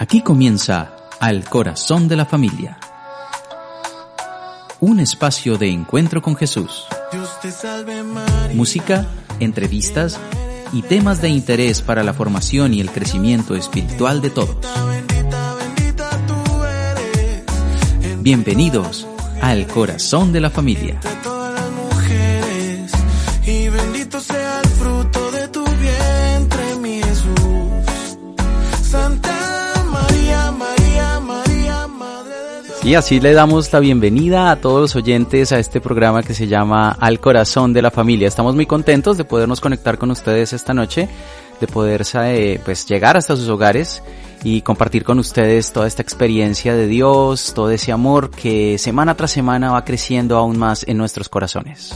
Aquí comienza Al Corazón de la Familia. Un espacio de encuentro con Jesús. Música, entrevistas y temas de interés para la formación y el crecimiento espiritual de todos. Bienvenidos al Corazón de la Familia. Y así le damos la bienvenida a todos los oyentes a este programa que se llama Al Corazón de la Familia. Estamos muy contentos de podernos conectar con ustedes esta noche, de poder eh, pues llegar hasta sus hogares y compartir con ustedes toda esta experiencia de Dios, todo ese amor que semana tras semana va creciendo aún más en nuestros corazones.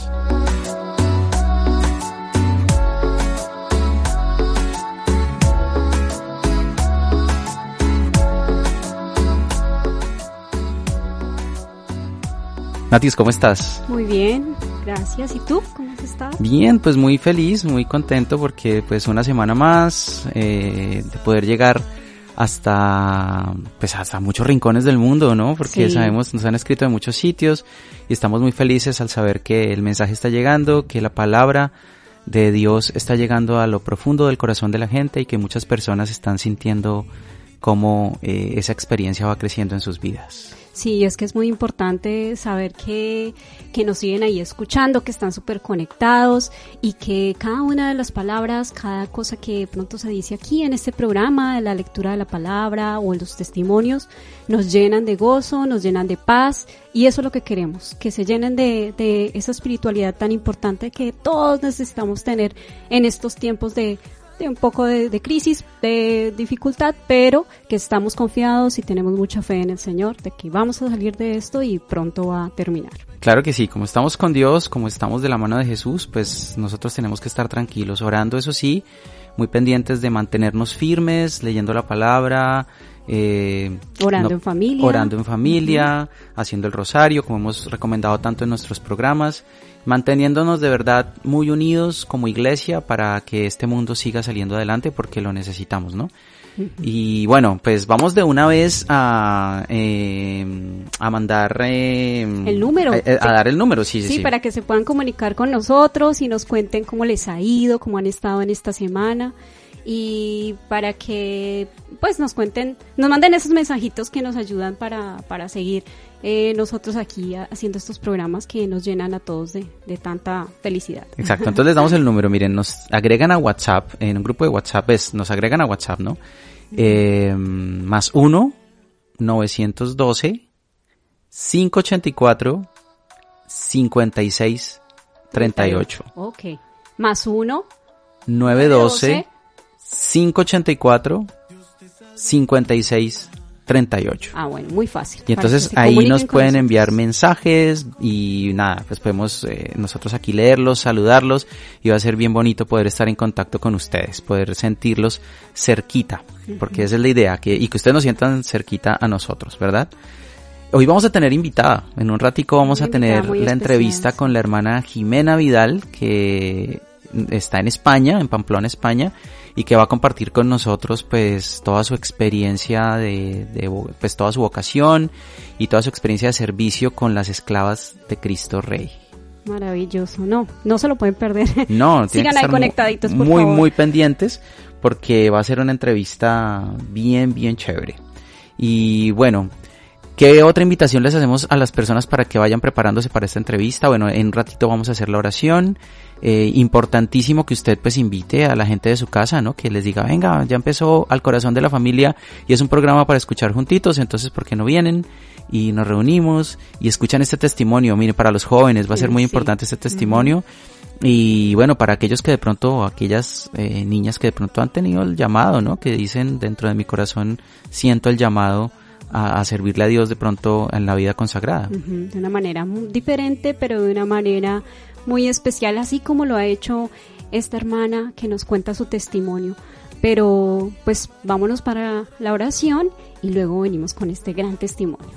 Natis, ¿cómo estás? Muy bien, gracias. ¿Y tú? ¿Cómo has estado? Bien, pues muy feliz, muy contento porque pues una semana más eh, de poder llegar hasta pues hasta muchos rincones del mundo, ¿no? Porque Sí. sabemos, nos han escrito de muchos sitios y estamos muy felices al saber que el mensaje está llegando, que la palabra de Dios está llegando a lo profundo del corazón de la gente y que muchas personas están sintiendo cómo eh, esa experiencia va creciendo en sus vidas. Sí, es que es muy importante saber que, que nos siguen ahí escuchando, que están súper conectados y que cada una de las palabras, cada cosa que pronto se dice aquí en este programa, la lectura de la palabra o en los testimonios, nos llenan de gozo, nos llenan de paz y eso es lo que queremos, que se llenen de, de esa espiritualidad tan importante que todos necesitamos tener en estos tiempos de de un poco de, de crisis, de dificultad, pero que estamos confiados y tenemos mucha fe en el Señor de que vamos a salir de esto y pronto va a terminar. Claro que sí, como estamos con Dios, como estamos de la mano de Jesús, pues nosotros tenemos que estar tranquilos, orando, eso sí, muy pendientes de mantenernos firmes, leyendo la palabra, eh, Orando en familia. orando en familia, haciendo el rosario, como hemos recomendado tanto en nuestros programas, manteniéndonos de verdad muy unidos como iglesia para que este mundo siga saliendo adelante porque lo necesitamos, ¿no? Y bueno, pues vamos de una vez a, eh, a mandar... eh, El número. A, a dar el número, sí, sí. Sí, sí. para que se puedan comunicar con nosotros y nos cuenten cómo les ha ido, cómo han estado en esta semana y para que pues nos cuenten, nos manden esos mensajitos que nos ayudan para, para seguir eh, nosotros aquí haciendo estos programas que nos llenan a todos de, de tanta felicidad. Exacto, entonces les damos el número, miren, nos agregan a WhatsApp, en un grupo de WhatsApp es, nos agregan a WhatsApp, ¿no? Eh, más 1, 912, 584, 56, 38. Ok. Más uno. 912, 584, 56, 38. Ah, bueno, muy fácil. Y entonces ahí nos pueden enviar mensajes y nada, pues podemos eh, nosotros aquí leerlos, saludarlos y va a ser bien bonito poder estar en contacto con ustedes, poder sentirlos cerquita, porque esa es la idea, que, y que ustedes nos sientan cerquita a nosotros, ¿verdad? Hoy vamos a tener invitada, en un ratico vamos a tener la especial, entrevista con la hermana Jimena Vidal, que está en España, en Pamplona, España, y que va a compartir con nosotros pues toda su experiencia de, de pues toda su vocación y toda su experiencia de servicio con las esclavas de Cristo Rey. Maravilloso. No, no se lo pueden perder. No, Sigan que ahí conectaditos, por muy, favor. muy pendientes porque va a ser una entrevista bien, bien chévere. Y bueno, ¿qué otra invitación les hacemos a las personas para que vayan preparándose para esta entrevista? Bueno, en un ratito vamos a hacer la oración. Eh, importantísimo que usted pues invite a la gente de su casa, ¿no? Que les diga, venga, ya empezó al corazón de la familia y es un programa para escuchar juntitos, entonces ¿por qué no vienen? Y nos reunimos y escuchan este testimonio. Mire, para los jóvenes va a ser muy Sí. importante este testimonio Y bueno, para aquellos que de pronto, aquellas eh, niñas que de pronto han tenido el llamado, ¿no? Que dicen dentro de mi corazón siento el llamado a, servirle a Dios de pronto en la vida consagrada. de una manera muy diferente, pero de una manera muy especial, así como lo ha hecho esta hermana que nos cuenta su testimonio. Pero pues vámonos para la oración y luego venimos con este gran testimonio.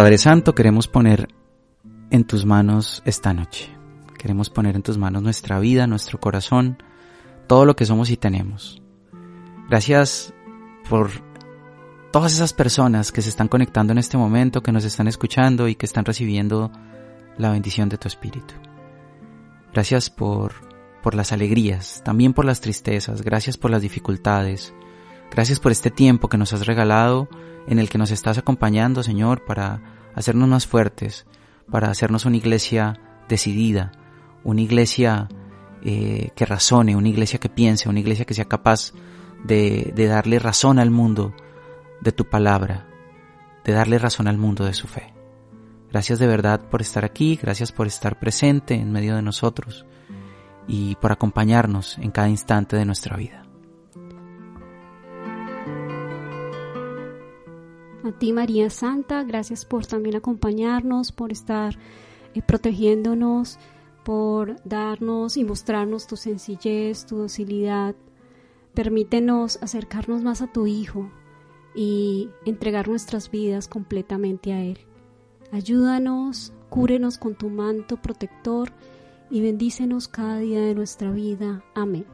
Padre Santo, queremos poner en tus manos esta noche. Queremos poner en tus manos nuestra vida, nuestro corazón, todo lo que somos y tenemos. Gracias por todas esas personas que se están conectando en este momento, que nos están escuchando y que están recibiendo la bendición de tu Espíritu. Gracias por, por las alegrías, también por las tristezas, gracias por las dificultades, gracias por este tiempo que nos has regalado, en el que nos estás acompañando, Señor, para hacernos más fuertes, para hacernos una iglesia decidida, una iglesia eh, que razone, una iglesia que piense, una iglesia que sea capaz de, de darle razón al mundo de tu palabra, de darle razón al mundo de su fe. Gracias de verdad por estar aquí, gracias por estar presente en medio de nosotros y por acompañarnos en cada instante de nuestra vida. A ti María Santa, gracias por también acompañarnos, por estar eh, protegiéndonos, por darnos y mostrarnos tu sencillez, tu docilidad. Permítenos acercarnos más a tu Hijo y entregar nuestras vidas completamente a Él. Ayúdanos, cúrenos con tu manto protector y bendícenos cada día de nuestra vida. Amén.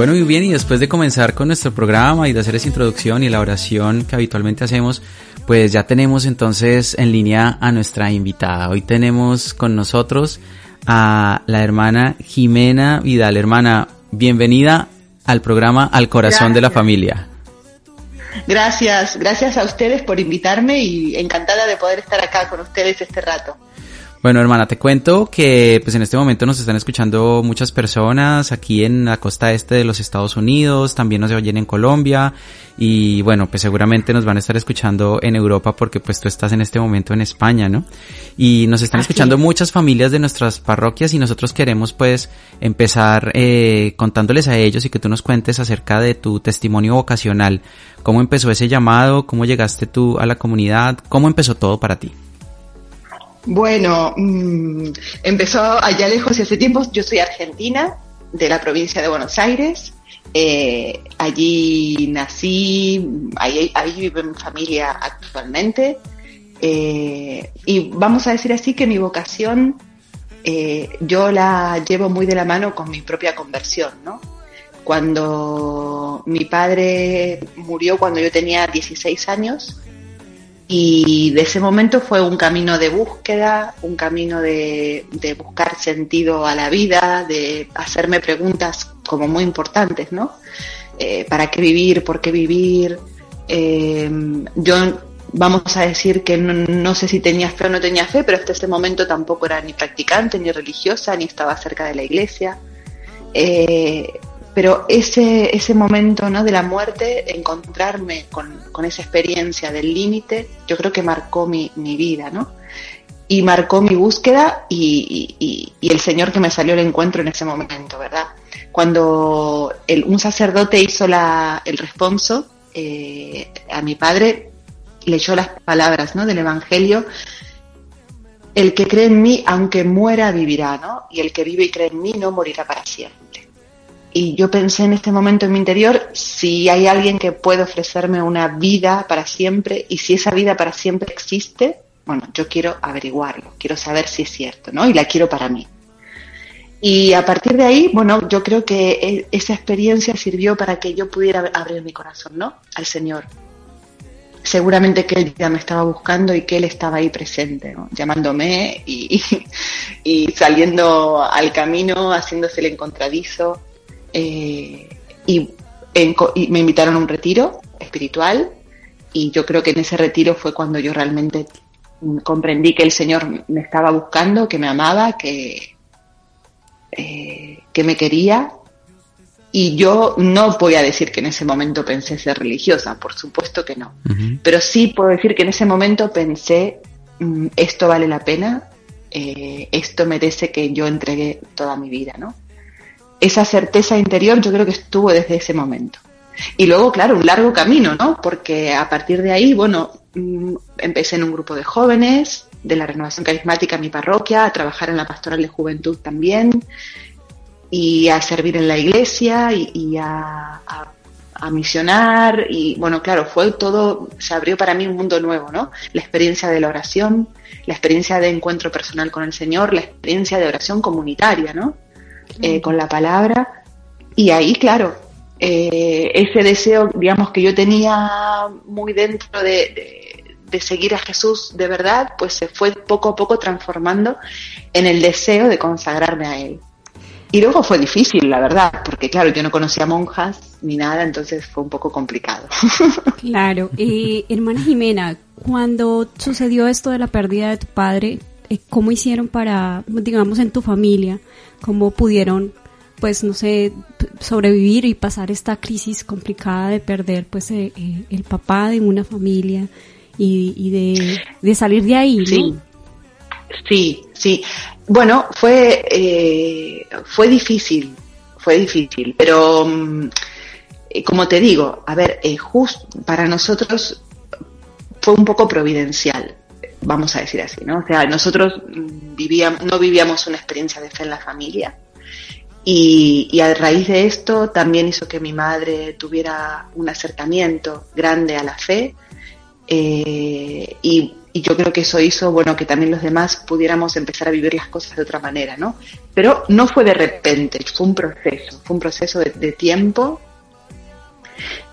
Bueno, muy bien, y después de comenzar con nuestro programa y de hacer esa introducción y la oración que habitualmente hacemos, pues ya tenemos entonces en línea a nuestra invitada. Hoy tenemos con nosotros a la hermana Jimena Vidal. Hermana, bienvenida al programa Al Corazón de la Familia. Gracias, gracias a ustedes por invitarme y encantada de poder estar acá con ustedes este rato. Bueno, hermana, te cuento que pues en este momento nos están escuchando muchas personas aquí en la costa este de los Estados Unidos, también nos oyen en Colombia y bueno, pues seguramente nos van a estar escuchando en Europa porque pues tú estás en este momento en España, ¿no? Y nos están escuchando muchas familias de nuestras parroquias y nosotros queremos pues empezar eh, contándoles a ellos y que tú nos cuentes acerca de tu testimonio vocacional, cómo empezó ese llamado, cómo llegaste tú a la comunidad, cómo empezó todo para ti. Bueno, mmm, empezó allá lejos y hace tiempo. Yo soy argentina, de la provincia de Buenos Aires. Eh, allí nací, ahí, ahí vive mi familia actualmente. Eh, y vamos a decir así que mi vocación eh, yo la llevo muy de la mano con mi propia conversión, ¿no? Cuando mi padre murió cuando yo tenía 16 años, y de ese momento fue un camino de búsqueda, un camino de, de, buscar sentido a la vida, de hacerme preguntas como muy importantes, ¿no? Eh, ¿Para qué vivir? ¿Por qué vivir? Eh, yo vamos a decir que no, sé si tenía fe o no tenía fe, pero hasta ese momento tampoco era ni practicante, ni religiosa, ni estaba cerca de la iglesia. Eh, pero ese, ese momento ¿no? de la muerte, encontrarme con, con esa experiencia del límite, yo creo que marcó mi, mi, vida, ¿no? Y marcó mi búsqueda y, y, el Señor que me salió al encuentro en ese momento, ¿verdad? Cuando el, un sacerdote hizo la, el responso eh, a mi padre, leyó las palabras ¿no? del Evangelio, el que cree en mí, aunque muera, vivirá, ¿no? Y el que vive y cree en mí no morirá para siempre. Y yo pensé en este momento en mi interior, si hay alguien que puede ofrecerme una vida para siempre y si esa vida para siempre existe, bueno, yo quiero averiguarlo, quiero saber si es cierto, ¿no? Y la quiero para mí. Y a partir de ahí, bueno, yo creo que e- esa experiencia sirvió para que yo pudiera abrir mi corazón, ¿no? Al Señor. Seguramente que Él ya me estaba buscando y que Él estaba ahí presente, ¿no? llamándome y, y, y saliendo al camino, haciéndose el encontradizo. Eh, y, en co- y me invitaron a un retiro espiritual y yo creo que en ese retiro fue cuando yo realmente comprendí que el Señor me estaba buscando, que me amaba, que, eh, que me quería. Y yo no voy a decir que en ese momento pensé ser religiosa, por supuesto que no. Pero sí puedo decir que en ese momento pensé, mm, esto vale la pena, eh, esto merece que yo entregue toda mi vida, ¿no? Esa certeza interior yo creo que estuvo desde ese momento. Y luego, claro, un largo camino, ¿no? Porque a partir de ahí, bueno, mm, empecé en un grupo de jóvenes de la renovación carismática en mi parroquia, a trabajar en la pastoral de juventud también, y a servir en la iglesia y, a, a- a misionar. Y bueno, claro, fue todo, se abrió para mí un mundo nuevo, ¿no? La experiencia de la oración, la experiencia de encuentro personal con el Señor, la experiencia de oración comunitaria, ¿no? Eh, con la palabra. Y ahí, claro, eh, ese deseo, digamos, que yo tenía muy dentro de, de- de seguir a Jesús de verdad, pues se fue poco a poco transformando en el deseo de consagrarme a Él. Y luego fue difícil, la verdad, porque claro, yo no conocía monjas ni nada, entonces fue un poco complicado. Claro. Eh, hermana Jimena, cuando sucedió esto de la pérdida de tu padre, eh, ¿cómo hicieron para, digamos, en tu familia, cómo pudieron, pues, no sé, sobrevivir y pasar esta crisis complicada de perder, pues, eh, eh, el papá de una familia y, de, salir de ahí, ¿no? Sí, sí. Bueno, fue, eh, fue difícil, fue difícil, pero mm, eh, como te digo, a ver, justo para nosotros fue un poco providencial, vamos a decir así, ¿no? O sea, nosotros vivíamos, no vivíamos una experiencia de fe en la familia. Y, y a raíz de esto también hizo que mi madre tuviera un acercamiento grande a la fe eh, y, yo creo que eso hizo, bueno, que también los demás pudiéramos empezar a vivir las cosas de otra manera, ¿no? Pero no fue de repente, fue un proceso, fue un proceso de tiempo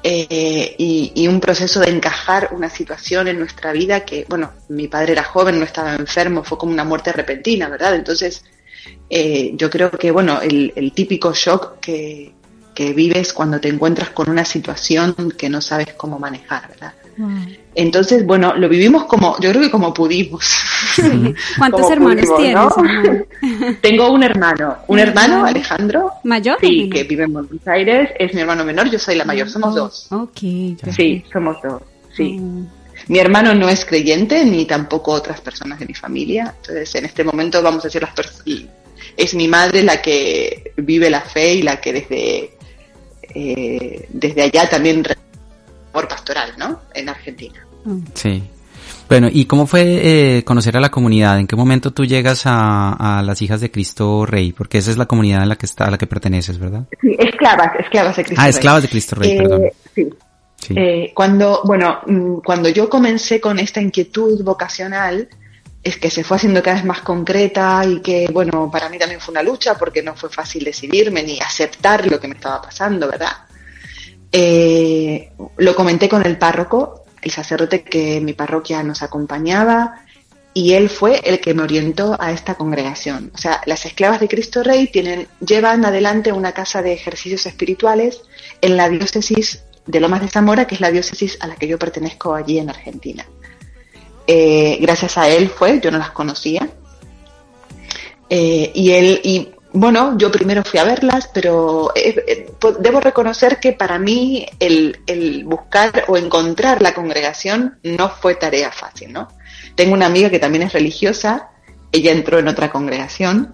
eh, y, un proceso de encajar una situación en nuestra vida que, bueno, mi padre era joven, no estaba enfermo, fue como una muerte repentina, ¿verdad? Entonces, eh, yo creo que, bueno, el, el típico shock que, que vives cuando te encuentras con una situación que no sabes cómo manejar, ¿verdad? Entonces, bueno, lo vivimos como, yo creo que como pudimos. ¿Cuántos Como hermanos pudimos, tienes. Tengo un hermano, un ¿Un hermano? Alejandro, ¿Mayor sí, que vive en Buenos Aires, es mi hermano menor, yo soy la mayor, somos dos. Ok. Sí, somos dos, sí. Mm. Mi hermano no es creyente, ni tampoco otras personas de mi familia. Entonces, en este momento, vamos a decir, las es mi madre la que vive la fe y la que desde, eh, desde allá también por pastoral, ¿no? En Argentina. Mm. Sí. Bueno, ¿y cómo fue eh, conocer a la comunidad? ¿En qué momento tú llegas a, a las hijas de Cristo Rey? Porque esa es la comunidad en la que está, a la que perteneces, ¿verdad? Sí, esclavas, esclavas de Cristo. Ah, Rey. esclavas de Cristo Rey, Eh, perdón. Sí. Sí. Eh, cuando, bueno, mm, cuando yo comencé con esta inquietud vocacional, es que se fue haciendo cada vez más concreta y que, bueno, para mí también fue una lucha porque no fue fácil decidirme ni aceptar lo que me estaba pasando, ¿verdad? Eh, lo comenté con el párroco, el sacerdote que mi parroquia nos acompañaba, y él fue el que me orientó a esta congregación. O sea, las esclavas de Cristo Rey tienen, llevan adelante una casa de ejercicios espirituales en la diócesis de Lomas de Zamora, que es la diócesis a la que yo pertenezco allí en Argentina. Eh, gracias a él fue, yo no las conocía. Eh, y él, y bueno, yo primero fui a verlas, pero eh, eh, debo reconocer que para mí el, el buscar o encontrar la congregación no fue tarea fácil, ¿no? Tengo una amiga que también es religiosa, ella entró en otra congregación,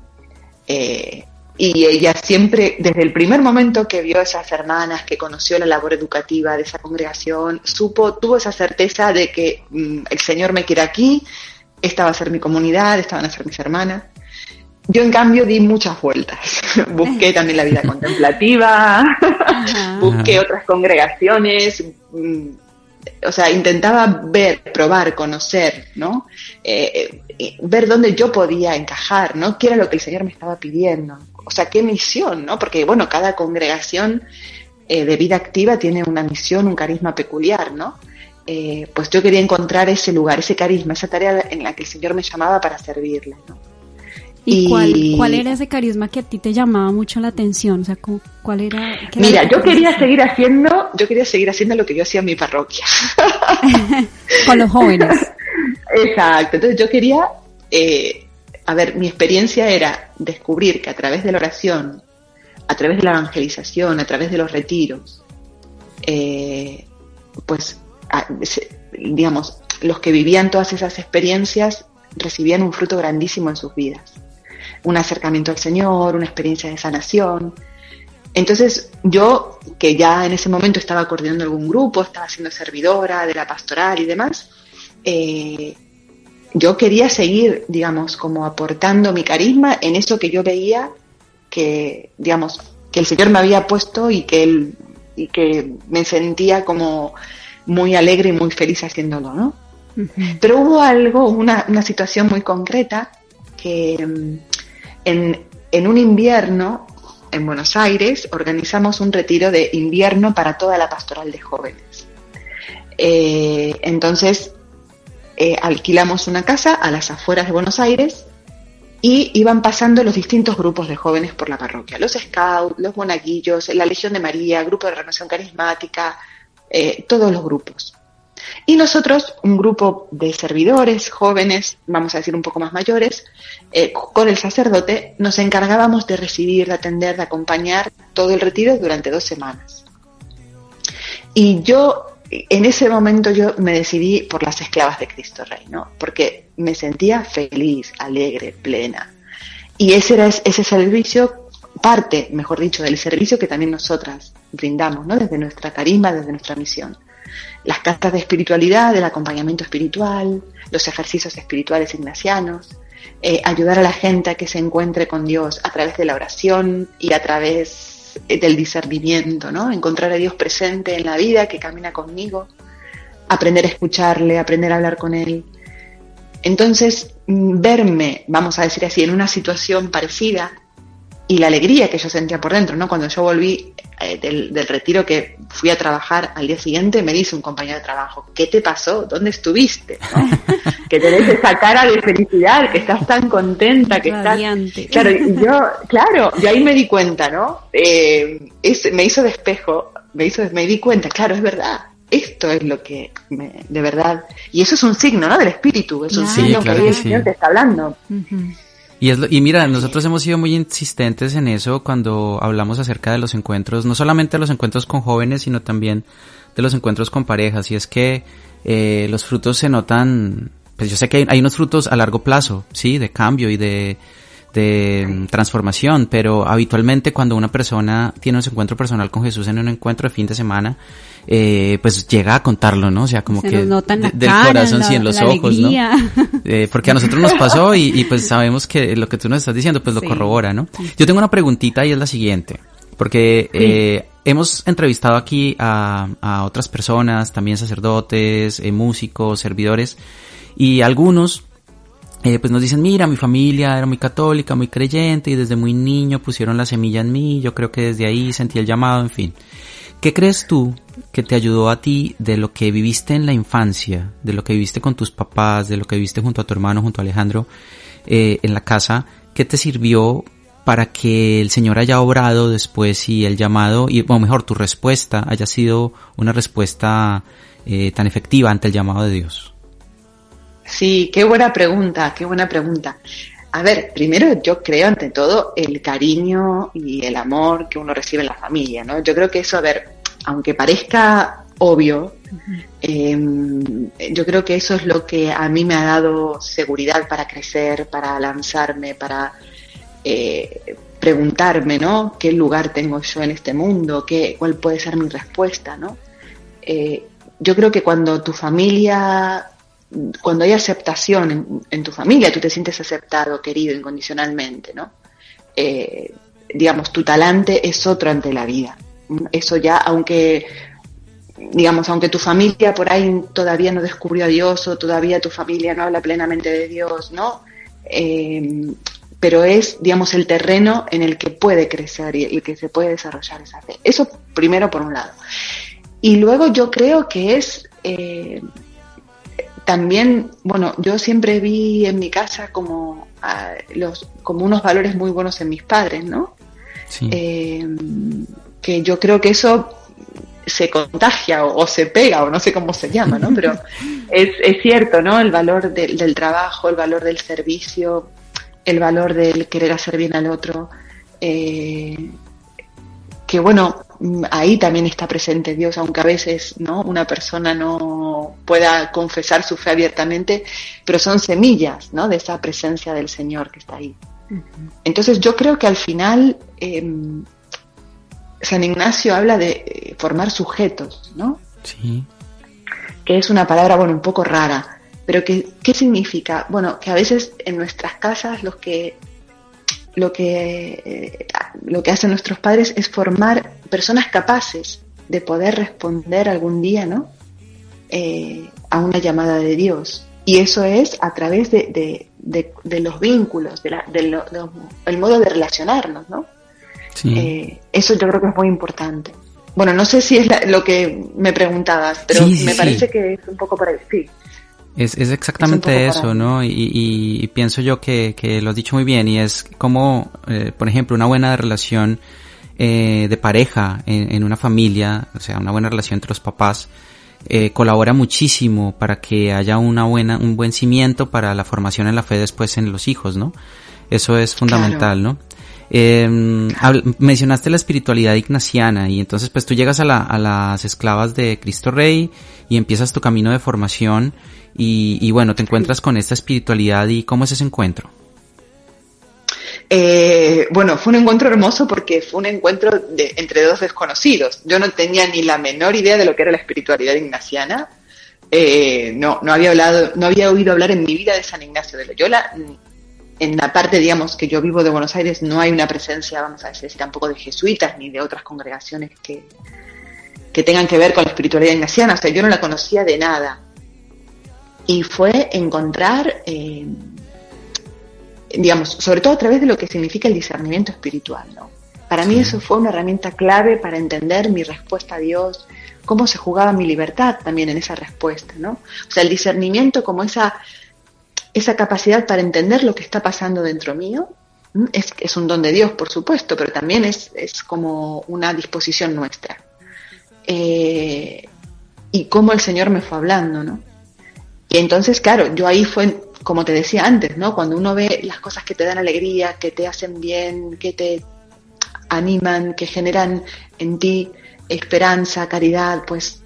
eh, y ella siempre, desde el primer momento que vio a esas hermanas, que conoció la labor educativa de esa congregación, supo, tuvo esa certeza de que mm, el Señor me quiere aquí, esta va a ser mi comunidad, esta van a ser mis hermanas. Yo, en cambio, di muchas vueltas. Busqué también la vida contemplativa, busqué otras congregaciones, mm, o sea, intentaba ver, probar, conocer, ¿no? Eh, eh, ver dónde yo podía encajar, ¿no? ¿Qué era lo que el Señor me estaba pidiendo? o sea, qué misión, ¿no? Porque, bueno, cada congregación eh, de vida activa tiene una misión, un carisma peculiar, ¿no? Eh, pues yo quería encontrar ese lugar, ese carisma, esa tarea en la que el Señor me llamaba para servirle, ¿no? ¿Y, cuál, cuál era ese carisma que a ti te llamaba mucho la atención? O sea, ¿cuál era? Mira, yo quería seguir haciendo, yo quería seguir haciendo lo que yo hacía en mi parroquia. Con los jóvenes. Exacto. Entonces yo quería, eh, a ver, mi experiencia era descubrir que a través de la oración, a través de la evangelización, a través de los retiros, eh, pues, digamos, los que vivían todas esas experiencias recibían un fruto grandísimo en sus vidas un acercamiento al Señor, una experiencia de sanación. Entonces yo, que ya en ese momento estaba coordinando algún grupo, estaba siendo servidora de la pastoral y demás, eh, yo quería seguir, digamos, como aportando mi carisma en eso que yo veía que, digamos, que el Señor me había puesto y que, él, y que me sentía como muy alegre y muy feliz haciéndolo, ¿no? Pero hubo algo, una, una situación muy concreta que, mm, en, un invierno en Buenos Aires organizamos un retiro de invierno para toda la pastoral de jóvenes. Eh, entonces eh, alquilamos una casa a las afueras de Buenos Aires y iban pasando los distintos grupos de jóvenes por la parroquia, los scouts, los monaguillos, la Legión de María, Grupo de Renovación Carismática, eh, todos los grupos. Y nosotros, un grupo de servidores jóvenes, vamos a decir un poco más mayores, eh, con el sacerdote, nos encargábamos de recibir, de atender, de acompañar todo el retiro durante dos semanas. Y yo, en ese momento, yo me decidí por las esclavas de Cristo Rey, ¿no? Porque me sentía feliz, alegre, plena. Y ese era ese servicio, parte, mejor dicho, del servicio que también nosotras brindamos, ¿no? Desde nuestra carisma, desde nuestra misión las cartas de espiritualidad, del acompañamiento espiritual, los ejercicios espirituales ignacianos, eh, ayudar a la gente a que se encuentre con Dios a través de la oración y a través eh, del discernimiento, ¿no? Encontrar a Dios presente en la vida que camina conmigo, aprender a escucharle, aprender a hablar con Él. Entonces, mm, verme, vamos a decir así, en una situación parecida y la alegría que yo sentía por dentro, ¿no? Cuando yo volví eh, del, retiro que fui a trabajar al día siguiente, me dice un compañero de trabajo, ¿qué te pasó? ¿Dónde estuviste? que tenés esa cara de felicidad, que estás tan contenta, que estás... Claro, y yo, claro, de ahí me di cuenta, ¿no? Eh, me hizo de espejo, me hizo, me di cuenta, claro, es verdad, esto es lo que de verdad y eso es un signo no del espíritu es un signo que, el Señor te está hablando y, es y mira, nosotros hemos sido muy insistentes en eso cuando hablamos acerca de los encuentros, no solamente de los encuentros con jóvenes, sino también de los encuentros con parejas. Y es que eh, los frutos se notan, pues yo sé que hay, unos frutos a largo plazo, sí, de cambio y de, de mm, transformación, pero habitualmente cuando una persona tiene un encuentro personal con Jesús en un encuentro de fin de semana, eh, pues llega a contarlo, ¿no? O sea, como que del corazón, sí, en los ojos, ¿no? Eh, porque a nosotros nos pasó y, pues sabemos que lo que tú nos estás diciendo pues lo corrobora, ¿no? Yo tengo una preguntita y es la siguiente, porque eh, hemos entrevistado aquí a, a, otras personas, también sacerdotes, eh, músicos, servidores, y algunos eh, pues nos dicen, mira, mi familia era muy católica, muy creyente y desde muy niño pusieron la semilla en mí, yo creo que desde ahí sentí el llamado, en fin. ¿Qué crees tú que te ayudó a ti de lo que viviste en la infancia, de lo que viviste con tus papás, de lo que viviste junto a tu hermano, junto a Alejandro, eh, en la casa? ¿Qué te sirvió para que el Señor haya obrado después y el llamado, y, o mejor, tu respuesta haya sido una respuesta eh, tan efectiva ante el llamado de Dios? Sí, qué buena pregunta, qué buena pregunta. A ver, primero yo creo ante todo el cariño y el amor que uno recibe en la familia, ¿no? Yo creo que eso, a ver, aunque parezca obvio, em, yo creo que eso es lo que a mí me ha dado seguridad para crecer, para lanzarme, para eh, preguntarme, ¿no? ¿Qué lugar tengo yo en este mundo? ¿Qué, ¿Cuál puede ser mi respuesta, ¿no? Eh, yo creo que cuando tu familia cuando hay aceptación en, tu familia, tú te sientes aceptado, querido incondicionalmente, ¿no? Eh, digamos, tu talante es otro ante la vida. Eso ya, aunque, digamos, aunque tu familia por ahí todavía no descubrió a Dios o todavía tu familia no habla plenamente de Dios, ¿no? Eh, pero es, digamos, el terreno en el que puede crecer y el que se puede desarrollar esa fe. Eso primero por un lado. Y luego yo creo que es eh, también, bueno, yo siempre vi en mi casa como, los, como unos valores muy buenos en mis padres, ¿no? Eh, que yo creo que eso se contagia o, se pega o no sé cómo se llama, ¿no? Pero es, es cierto, ¿no? El valor del trabajo, el valor del servicio, el valor del querer hacer bien al otro. Eh, que bueno, ahí también está presente Dios, aunque a veces no una persona no pueda confesar su fe abiertamente, pero son semillas ¿no? de esa presencia del Señor que está ahí. Entonces yo creo que al final em, San Ignacio habla de eh, formar sujetos, ¿no? Sí. Que es una palabra, bueno, un poco rara, pero que, ¿qué significa? Bueno, que a veces en nuestras casas los que lo que, eh, lo que hacen nuestros padres es formar personas capaces de poder responder algún día, ¿no? Eh, a una llamada de Dios. Y eso es a través de, de, los vínculos, de, el modo de relacionarnos, ¿no? Eh, eso yo creo que es muy importante. Bueno, no sé si es lo que me preguntabas, pero me parece que es un poco para sí. Es, es exactamente eso, ¿no? Y, pienso yo que, que, lo has dicho muy bien y es como, eh, por ejemplo, una buena relación eh, de pareja en, una familia, o sea, una buena relación entre los papás, eh, colabora muchísimo para que haya una buena, un buen cimiento para la formación en la fe después en los hijos, ¿no? Eso es fundamental, ¿no? Eh, mencionaste la espiritualidad ignaciana y entonces pues tú llegas a, la, a las esclavas de Cristo Rey y empiezas tu camino de formación y, bueno, te encuentras con esta espiritualidad y ¿cómo es ese encuentro? Eh, bueno, fue un encuentro hermoso porque fue un encuentro de, entre dos desconocidos. Yo no tenía ni la menor idea de lo que era la espiritualidad ignaciana. Eh, no, no había hablado, no había oído hablar en mi vida de San Ignacio de Loyola. En la parte, digamos, que yo vivo de Buenos Aires no hay una presencia, vamos a decir, tampoco de jesuitas ni de otras congregaciones que, que tengan que ver con la espiritualidad ignaciana. O sea, yo no la conocía de nada y fue encontrar, eh, digamos, sobre todo a través de lo que significa el discernimiento espiritual, ¿no? Para mí eso fue una herramienta clave para entender mi respuesta a Dios, cómo se jugaba mi libertad también en esa respuesta, ¿no? O sea, el discernimiento como esa, esa capacidad para entender lo que está pasando dentro mío, es, es un don de Dios, por supuesto, pero también es, es como una disposición nuestra. Eh, y cómo el Señor me fue hablando, ¿no? Y entonces, claro, yo ahí fue, como te decía antes, ¿no? Cuando uno ve las cosas que te dan alegría, que te hacen bien, que te animan, que generan en ti esperanza, caridad, pues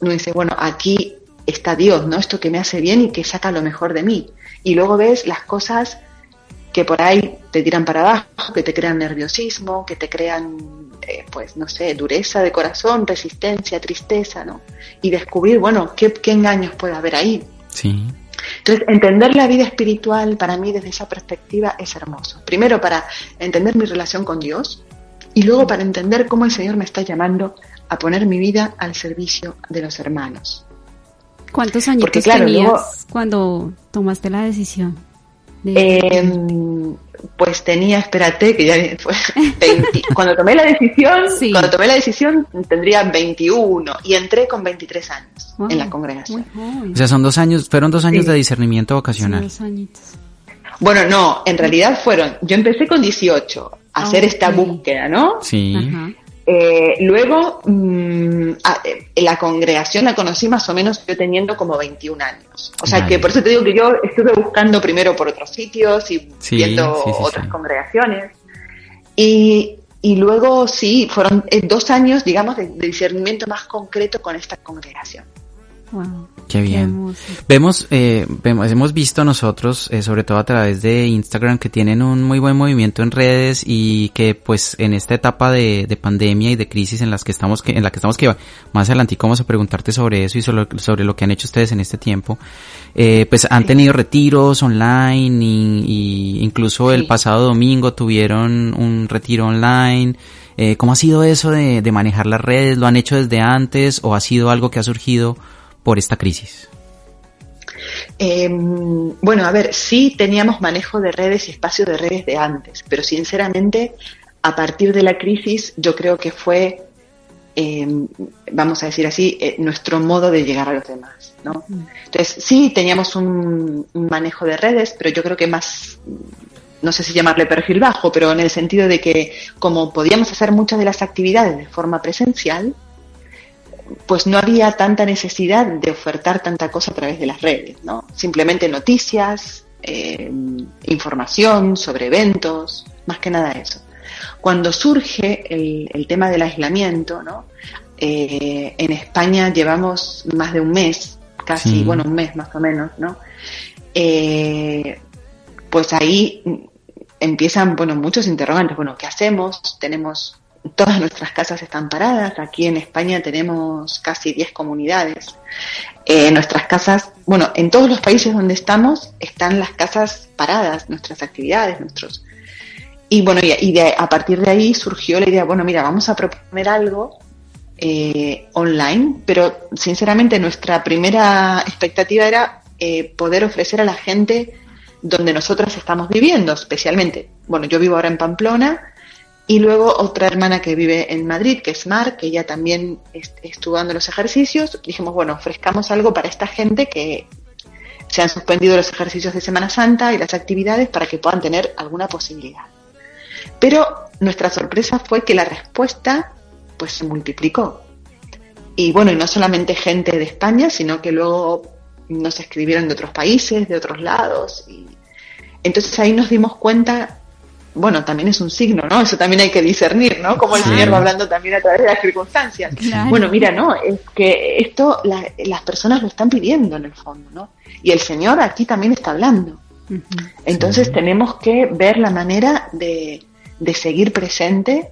uno dice, bueno, aquí está Dios, ¿no? Esto que me hace bien y que saca lo mejor de mí. Y luego ves las cosas que por ahí te tiran para abajo, que te crean nerviosismo, que te crean, eh, pues, no sé, dureza de corazón, resistencia, tristeza, ¿no? Y descubrir, bueno, qué, qué engaños puede haber ahí. Sí. Entonces, entender la vida espiritual para mí desde esa perspectiva es hermoso. Primero para entender mi relación con Dios y luego para entender cómo el Señor me está llamando a poner mi vida al servicio de los hermanos. ¿Cuántos años tenías cuando tomaste la decisión? Em, pues tenía, espérate, que ya fue cuando tomé la decisión, cuando tomé la decisión tendría 21 y entré con 23 años en la congregación. O sea, son dos años, fueron dos años de discernimiento vocacional. bueno, no, en realidad fueron, yo empecé con 18 a hacer esta búsqueda, ¿no? Sí. Eh, luego, mm, eh, la congregación la conocí más o menos yo teniendo como 21 años. O sea que por eso te digo que yo estuve buscando primero por otros sitios y viendo otras congregaciones. Y, y, luego sí, fueron eh, dos años, digamos, de discernimiento más concreto con esta congregación. Qué bien. vemos, eh, vemos, hemos visto nosotros, eh, sobre todo a través de Instagram, que tienen un muy buen movimiento en redes y que, pues, en esta etapa de, de pandemia y de crisis en las que estamos, que, en la que estamos, que más adelante vamos a preguntarte sobre eso y sobre, sobre lo que han hecho ustedes en este tiempo. Eh, pues han tenido retiros online y, incluso el pasado domingo tuvieron un retiro online. Eh, ¿Cómo ha sido eso de, de manejar las redes? ¿Lo han hecho desde antes o ha sido algo que ha surgido? Por esta crisis? Em, bueno, a ver, sí teníamos manejo de redes y espacio de redes de antes, pero sinceramente, a partir de la crisis, yo creo que fue, em, vamos a decir así, eh, nuestro modo de llegar a los demás, ¿no? Mm. Entonces, sí teníamos un, un manejo de redes, pero yo creo que más, no sé si llamarle perfil bajo, pero en el sentido de que como podíamos hacer muchas de las actividades de forma presencial, pues no había tanta necesidad de ofertar tanta cosa a través de las redes, ¿no? Simplemente noticias, eh, información sobre eventos, más que nada eso. Cuando surge el, el tema del aislamiento, ¿no? Eh, en España llevamos más de un mes, casi, Sí. bueno, un mes más o menos, ¿no? Eh, pues ahí empiezan, bueno, muchos interrogantes. Bueno, ¿qué hacemos? Tenemos, todas nuestras casas están paradas. Aquí en España tenemos casi 10 comunidades. Eh, nuestras casas, bueno, en todos los países donde estamos están las casas paradas, nuestras actividades, nuestros... Y bueno, y, y de- a partir de ahí surgió la idea, bueno, mira, vamos a proponer algo eh, online, pero sinceramente nuestra primera expectativa era eh, poder ofrecer a la gente donde nosotras estamos viviendo, especialmente. Bueno, yo vivo ahora en Pamplona y luego otra hermana que vive en Madrid, que es Mar, que ella también est- estuvo dando los ejercicios. Dijimos, bueno, ofrezcamos algo para esta gente que se han suspendido los ejercicios de Semana Santa y las actividades para que puedan tener alguna posibilidad. Pero nuestra sorpresa fue que la respuesta pues se multiplicó. Y bueno, y no solamente gente de España, sino que luego nos escribieron de otros países, de otros lados. Y entonces ahí nos dimos cuenta, bueno, también es un signo, ¿no? Eso también hay que discernir, ¿no? Como el Sí. Señor va hablando también a través de las circunstancias. Claro. Bueno, mira, no, es que esto la- las personas lo están pidiendo en el fondo, ¿no? Y el Señor aquí también está hablando. Entonces tenemos que ver la manera de, de seguir presente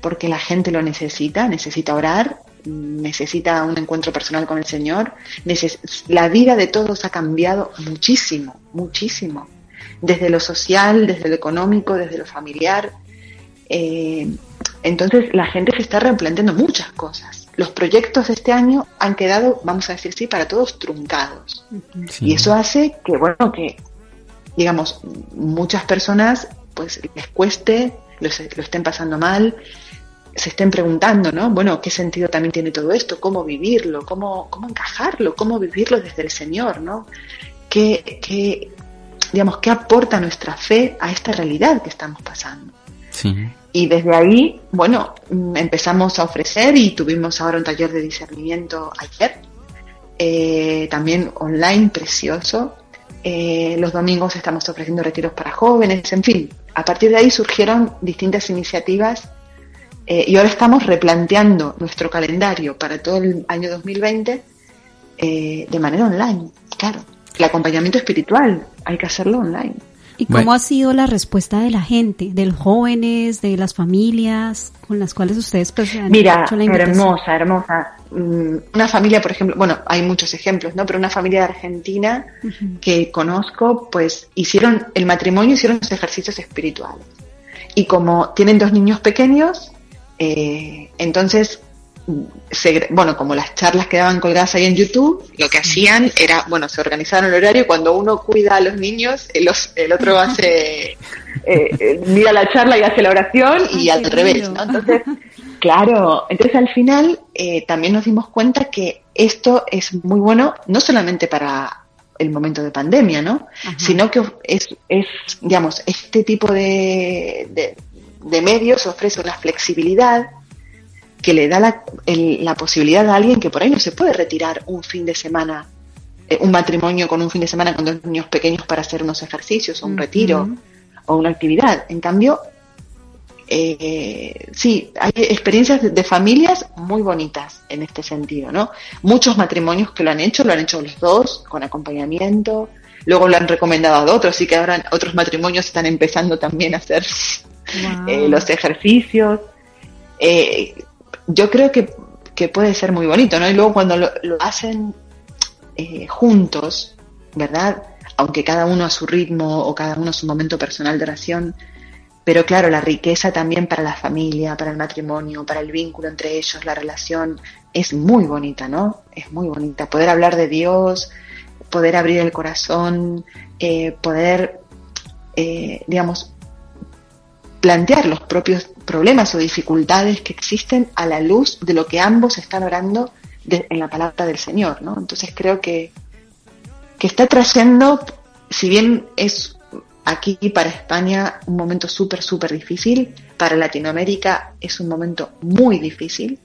porque la gente lo necesita, necesita orar, necesita un encuentro personal con el Señor. Neces- la vida de todos ha cambiado muchísimo, muchísimo. Desde lo social, desde lo económico, desde lo familiar. Eh, entonces la gente se está replanteando muchas cosas. Los proyectos de este año han quedado, vamos a decir sí, para todos truncados. Sí. Y eso hace que, bueno, que, digamos, muchas personas, pues, les cueste, lo, se- lo estén pasando mal, se estén preguntando, ¿no? Bueno, ¿qué sentido también tiene todo esto? ¿Cómo vivirlo? ¿Cómo, cómo encajarlo? ¿Cómo vivirlo desde el Señor, ¿no? ¿Qué, qué, digamos, qué aporta nuestra fe a esta realidad que estamos pasando? Sí. Y desde ahí, bueno, mm, empezamos a ofrecer y tuvimos ahora un taller de discernimiento ayer, eh, también online, precioso. Eh, los domingos estamos ofreciendo retiros para jóvenes, en fin. A partir de ahí surgieron distintas iniciativas eh, y ahora estamos replanteando nuestro calendario para todo el año 2020 eh, de manera online, claro. El acompañamiento espiritual hay que hacerlo online. ¿Y cómo Bueno. ha sido la respuesta de la gente, de los jóvenes, de las familias con las cuales ustedes pues, han Mira, hecho la invitación? hermosa, hermosa. Mm, Una familia, por ejemplo, bueno, hay muchos ejemplos, ¿no? Pero una familia de Argentina que conozco, pues hicieron el matrimonio, hicieron los ejercicios espirituales. Y como tienen dos niños pequeños, eh, entonces, se- bueno, como las charlas quedaban colgadas ahí en YouTube, lo que hacían era, bueno, se organizaron el horario cuando uno cuida a los niños, el, os- el otro hace, eh, eh, mira la charla y hace la oración y Ay, al revés. ¿no? Entonces, Claro, entonces al final eh, también nos dimos cuenta que esto es muy bueno no solamente para el momento de pandemia, ¿no? Ajá. Sino que es, es, digamos, este tipo de, de, de medios ofrece una flexibilidad que le da la, el- la posibilidad a alguien que por ahí no se puede retirar un fin de semana, eh, un matrimonio con un fin de semana con dos niños pequeños para hacer unos ejercicios o un retiro o una actividad. En cambio, eh, sí, hay experiencias de, de familias muy bonitas en este sentido, ¿no? Muchos matrimonios que lo han hecho, lo han hecho los dos, con acompañamiento, luego lo han recomendado a otros, y que ahora otros matrimonios están empezando también a hacer Wow. eh, los ejercicios. Eh, yo creo que, que puede ser muy bonito, ¿no? Y luego cuando lo, hacen eh, juntos, ¿verdad? Aunque cada uno a su ritmo o cada uno a su momento personal de oración, pero claro, la riqueza también para la familia, para el matrimonio, para el vínculo entre ellos, la relación, es muy bonita, ¿no? Es muy bonita. Poder hablar de Dios, poder abrir el corazón, eh, poder, eh, digamos, plantear los propios problemas o dificultades que existen a la luz de lo que ambos están orando de- en la palabra del Señor, ¿no? Entonces creo que, que está trayendo, si bien es aquí para España un momento súper, súper difícil, para Latinoamérica es un momento muy difícil,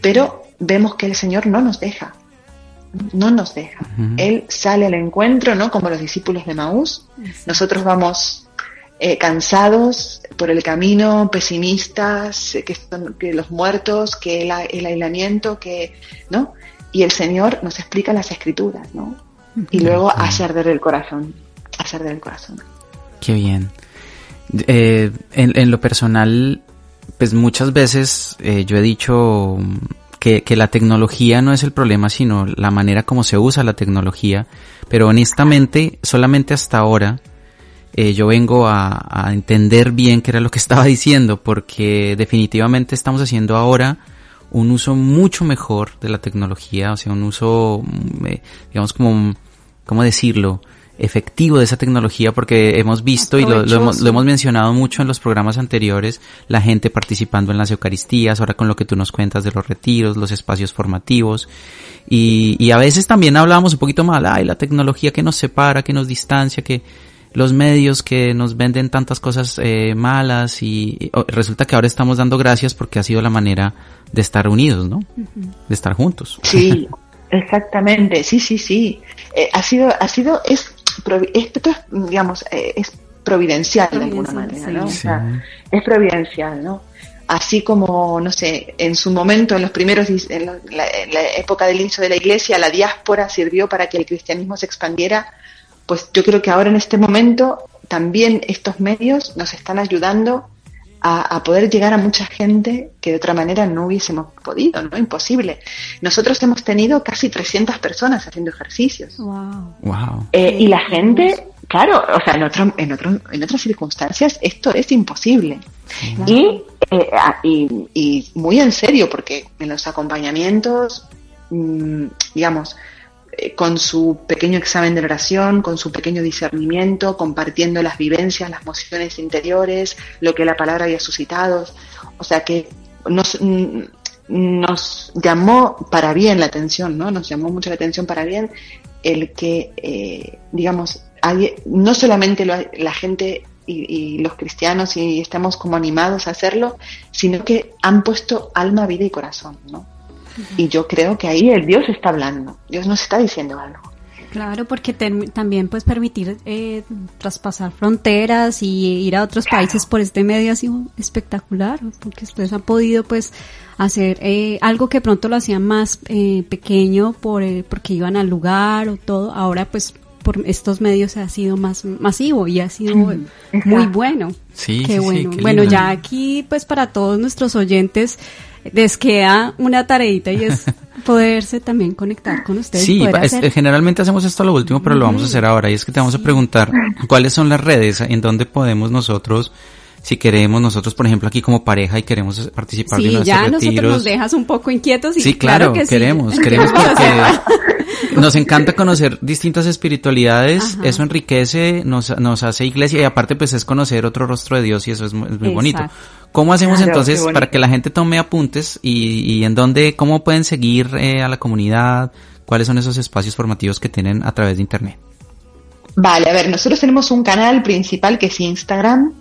pero vemos que el Señor no nos deja, no nos deja. Él sale al encuentro, ¿no? Como los discípulos de Maús. Nosotros vamos eh, cansados por el camino, pesimistas, eh, que, son- que los muertos, que el, aislamiento, que, ¿no? Y el Señor nos explica las escrituras, ¿no? Y luego hace arder el corazón, hace arder el corazón. Qué bien. Eh, en, en lo personal, pues muchas veces yo he dicho que, que la tecnología no es el problema, sino la manera como se usa la tecnología. Pero honestamente, solamente hasta ahora eh, yo vengo a, a entender bien qué era lo que estaba diciendo, porque definitivamente estamos haciendo ahora un uso mucho mejor de la tecnología, o sea, un uso, mm, eh, digamos, como, ¿cómo decirlo? efectivo de esa tecnología porque hemos visto y lo, lo hemos, lo hemos mencionado mucho en los programas anteriores, la gente participando en las Eucaristías, ahora con lo que tú nos cuentas de los retiros, los espacios formativos y, y a veces también hablábamos un poquito mal, ay, la tecnología que nos separa, que nos distancia, que los medios que nos venden tantas cosas eh, malas y, y, oh, resulta que ahora estamos dando gracias porque ha sido la manera de estar unidos, ¿no? De estar juntos. Sí, exactamente, sí, sí, sí. Eh, ha sido, ha sido, es, esto es, digamos, eh, es providencial de alguna manera, ¿no? sí. O sea, es providencial, ¿no? Así como, no sé, en su momento, en los primeros, en la, en la época del inicio de la iglesia, la diáspora sirvió para que el cristianismo se expandiera, pues yo creo que ahora en este momento también estos medios nos están ayudando a, a poder llegar a mucha gente que de otra manera no hubiésemos podido, ¿no? Imposible. Nosotros hemos tenido casi 300 personas haciendo ejercicios. Wow. Wow. Eh, y la gente, claro, o sea, en, otro, en, otro, en otras circunstancias esto es imposible. Y, eh, y, y muy en serio, porque en los acompañamientos, mm, digamos, con su pequeño examen de oración, con su pequeño discernimiento, compartiendo las vivencias, las emociones interiores, lo que la palabra había suscitado. O sea que nos, mm, llamó para bien la atención, ¿no? Nos llamó mucho la atención para bien el que, eh, digamos, no solamente la gente y, y los cristianos y estamos como animados a hacerlo, sino que han puesto alma, vida y corazón, ¿no? Y yo creo que ahí el Dios está hablando, Dios nos está diciendo algo. Claro, porque también pues permitir eh, traspasar fronteras y ir a otros países por este medio ha sido espectacular, porque ustedes han podido pues hacer eh, algo que pronto lo hacían más eh, pequeño por eh, porque iban al lugar o todo, ahora pues por estos medios ha sido más masivo y ha sido muy exacto. bueno. Sí, Qué sí, sí, bueno. qué bueno, ya aquí pues para todos nuestros oyentes les queda una tareita y es poderse también conectar con ustedes. Sí, es- hacer- generalmente hacemos esto a lo último, pero lo vamos a hacer ahora. Y es que te vamos a preguntar cuáles son las redes en donde podemos nosotros, si queremos nosotros, por ejemplo, aquí como pareja y queremos participar de Sí, uno de ya estos nosotros retiros. nos dejas un poco inquietos y Sí, claro, que sí. queremos, queremos porque nos encanta conocer distintas espiritualidades, Ajá. eso enriquece, nos, nos hace iglesia y aparte pues es conocer otro rostro de Dios y eso es, mu- es muy bonito. ¿Cómo hacemos Claro, entonces para que la gente tome apuntes y, y en dónde, cómo pueden seguir eh, a la comunidad? ¿Cuáles son esos espacios formativos que tienen a través de internet? Vale, a ver, nosotros tenemos un canal principal que es Instagram,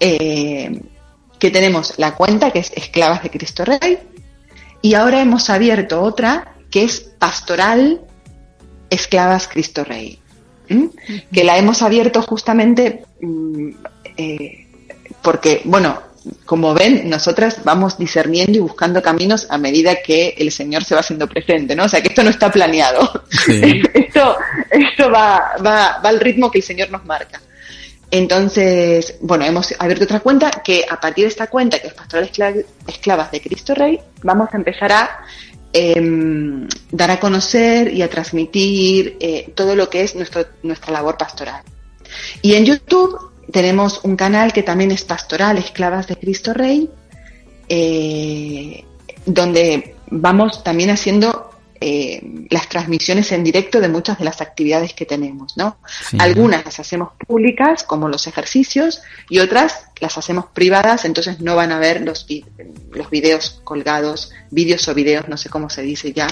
eh, que tenemos la cuenta que es Esclavas de Cristo Rey, y ahora hemos abierto otra que es Pastoral Esclavas Cristo Rey, que la hemos abierto justamente mm, eh, porque, bueno, como ven, nosotras vamos discerniendo y buscando caminos a medida que el Señor se va haciendo presente, ¿no? O sea, que esto no está planeado. Sí. esto esto va, va, va al ritmo que el Señor nos marca. Entonces, bueno, hemos abierto otra cuenta que a partir de esta cuenta, que es Pastoral Escla- Esclavas de Cristo Rey, vamos a empezar a em, dar a conocer y a transmitir eh, todo lo que es nuestra labor pastoral. Y en YouTube tenemos un canal que también es Pastoral Esclavas de Cristo Rey, eh, donde vamos también haciendo eh, las transmisiones en directo de muchas de las actividades que tenemos, ¿no? Sí. Algunas las hacemos públicas, como los ejercicios, y otras las hacemos privadas, entonces no van a ver los, los videos colgados, vídeos o videos, no sé cómo se dice ya,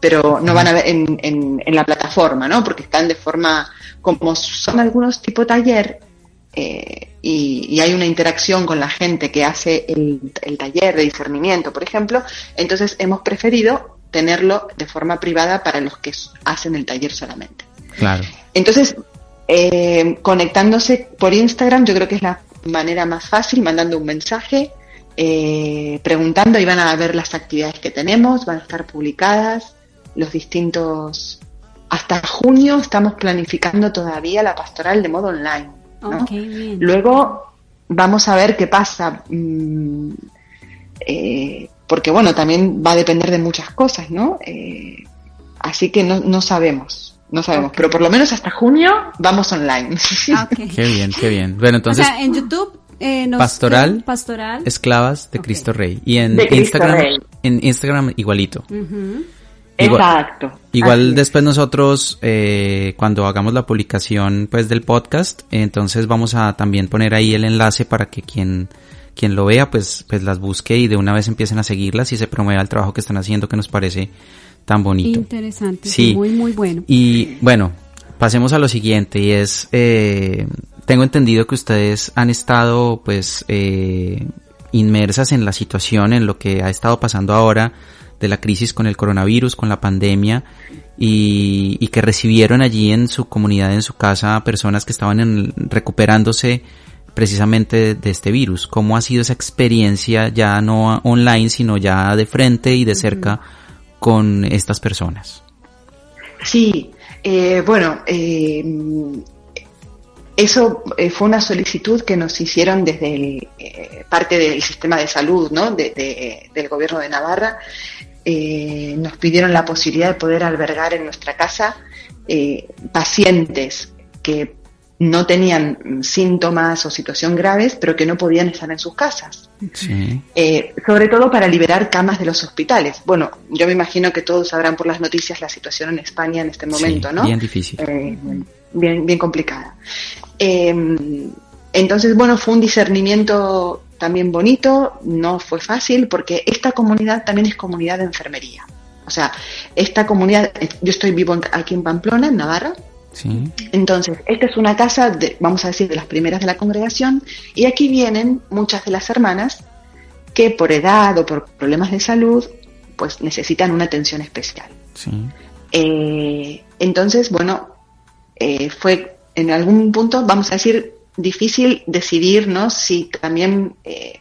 pero no van a ver en, en, en la plataforma, ¿no? Porque están de forma, como son algunos tipo taller, eh, y, y hay una interacción con la gente que hace el, el taller de discernimiento, por ejemplo, entonces hemos preferido tenerlo de forma privada para los que hacen el taller solamente. Claro. Entonces, eh, conectándose por Instagram, yo creo que es la manera más fácil, mandando un mensaje, eh, preguntando y van a ver las actividades que tenemos, van a estar publicadas, los distintos... Hasta junio estamos planificando todavía la pastoral de modo online. ¿no? Luego vamos a ver qué pasa. mm, eh, porque bueno, también va a depender de muchas cosas, ¿no? Eh, así que no, no sabemos, no sabemos. Pero por lo menos hasta junio vamos online. Ah, ok. Qué bien, qué bien. Bueno, entonces, o sea, en YouTube eh, nos Pastoral. Pastoral. esclavas de. Cristo Rey. Y en Instagram, Rey. en Instagram igualito. Igual- Exacto. Igual Así es. después nosotros, eh, cuando hagamos la publicación pues del podcast, eh, entonces vamos a también poner ahí el enlace para que quien, quien lo vea pues, pues las busque y de una vez empiecen a seguirlas y se promueva el trabajo que están haciendo que nos parece tan bonito. Interesante. Sí. Muy, muy bueno. Y bueno, pasemos a lo siguiente y es, eh, tengo entendido que ustedes han estado pues eh, inmersas en la situación, en lo que ha estado pasando ahora de la crisis con el coronavirus, con la pandemia y, y que recibieron allí en su comunidad, en su casa, personas que estaban en- recuperándose precisamente de, este virus. ¿Cómo ha sido esa experiencia ya no online, sino ya de frente y de cerca con estas personas? Sí, eh, bueno, eh, eso eh, fue una solicitud que nos hicieron desde el, eh, parte del sistema de salud, ¿no? De- de- del gobierno de Navarra. Eh, nos pidieron la posibilidad de poder albergar en nuestra casa eh, pacientes que no tenían síntomas o situación graves, pero que no podían estar en sus casas. Sí. Eh, sobre todo para liberar camas de los hospitales. Bueno, yo me imagino que todos sabrán por las noticias la situación en España en este momento, Sí, ¿no? Bien difícil. Eh, bien, bien complicada. Eh, entonces, bueno, fue un discernimiento también bonito, no fue fácil porque esta comunidad también es comunidad de enfermería. O sea, esta comunidad, yo estoy vivo aquí en Pamplona, en Navarra, Sí. entonces, esta es una casa, de, vamos a decir, de las primeras de la congregación, y aquí vienen muchas de las hermanas que por edad o por problemas de salud, pues necesitan una atención especial. Sí. Eh, entonces, bueno, eh, fue en algún punto, vamos a decir, difícil decidirnos si también eh,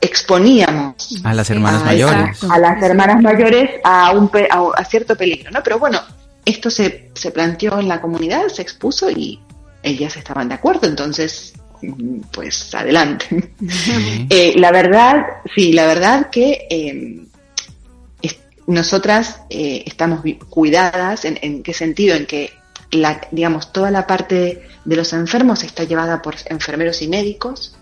exponíamos A las hermanas a, mayores. esa- a las hermanas mayores a, un a, a cierto peligro, ¿no? Pero bueno, esto se, se planteó en la comunidad, se expuso y ellas estaban de acuerdo, entonces, mm, pues adelante. Sí. Eh, la verdad, sí, la verdad que eh, es- nosotras eh, estamos cuidadas, en, en qué sentido? En que, la, digamos, toda la parte de los enfermos está llevada por enfermeros y médicos.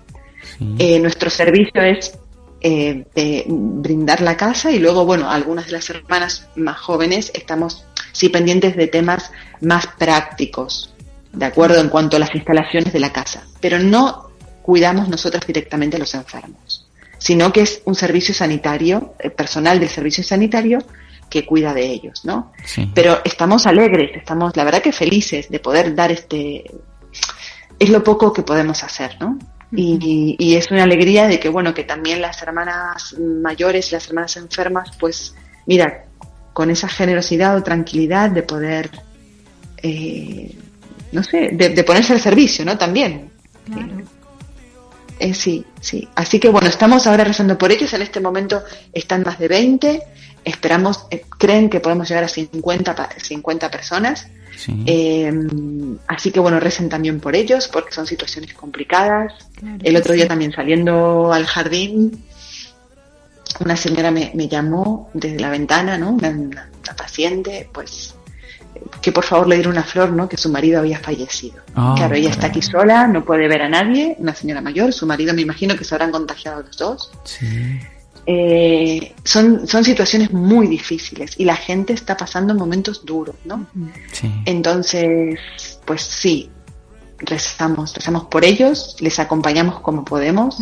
Sí. Eh, nuestro servicio es eh, de brindar la casa y luego, bueno, algunas de las hermanas más jóvenes estamos sí pendientes de temas más prácticos, de acuerdo en cuanto a las instalaciones de la casa, pero no cuidamos nosotras directamente a los enfermos, sino que es un servicio sanitario, eh, personal del servicio sanitario que cuida de ellos, ¿no? Sí. Pero estamos alegres, estamos, la verdad que felices de poder dar este, es lo poco que podemos hacer, ¿no? Y, y es una alegría de que, bueno, que también las hermanas mayores, las hermanas enfermas, pues, mira, con esa generosidad o tranquilidad de poder, eh, no sé, de, de ponerse al servicio, ¿no? También. Claro. Eh, sí, sí. Así que bueno, estamos ahora rezando por ellos. En este momento están más de 20. Esperamos, eh, creen que podemos llegar a 50, pa- 50 personas. Sí. Eh, así que bueno, recen también por ellos porque son situaciones complicadas. Claro El otro sí. día también saliendo al jardín, una señora me, me llamó desde la ventana, ¿no? Una, una- una paciente, pues que por favor le diera una flor, ¿no? Que su marido había fallecido. Ah, claro, ella está aquí sola, no puede ver a nadie, una señora mayor, su marido me imagino que se habrán contagiado los dos. Sí. eh, son, son situaciones muy difíciles y la gente está pasando momentos duros, ¿no? Sí. Entonces, pues sí, rezamos, rezamos por ellos, les acompañamos como podemos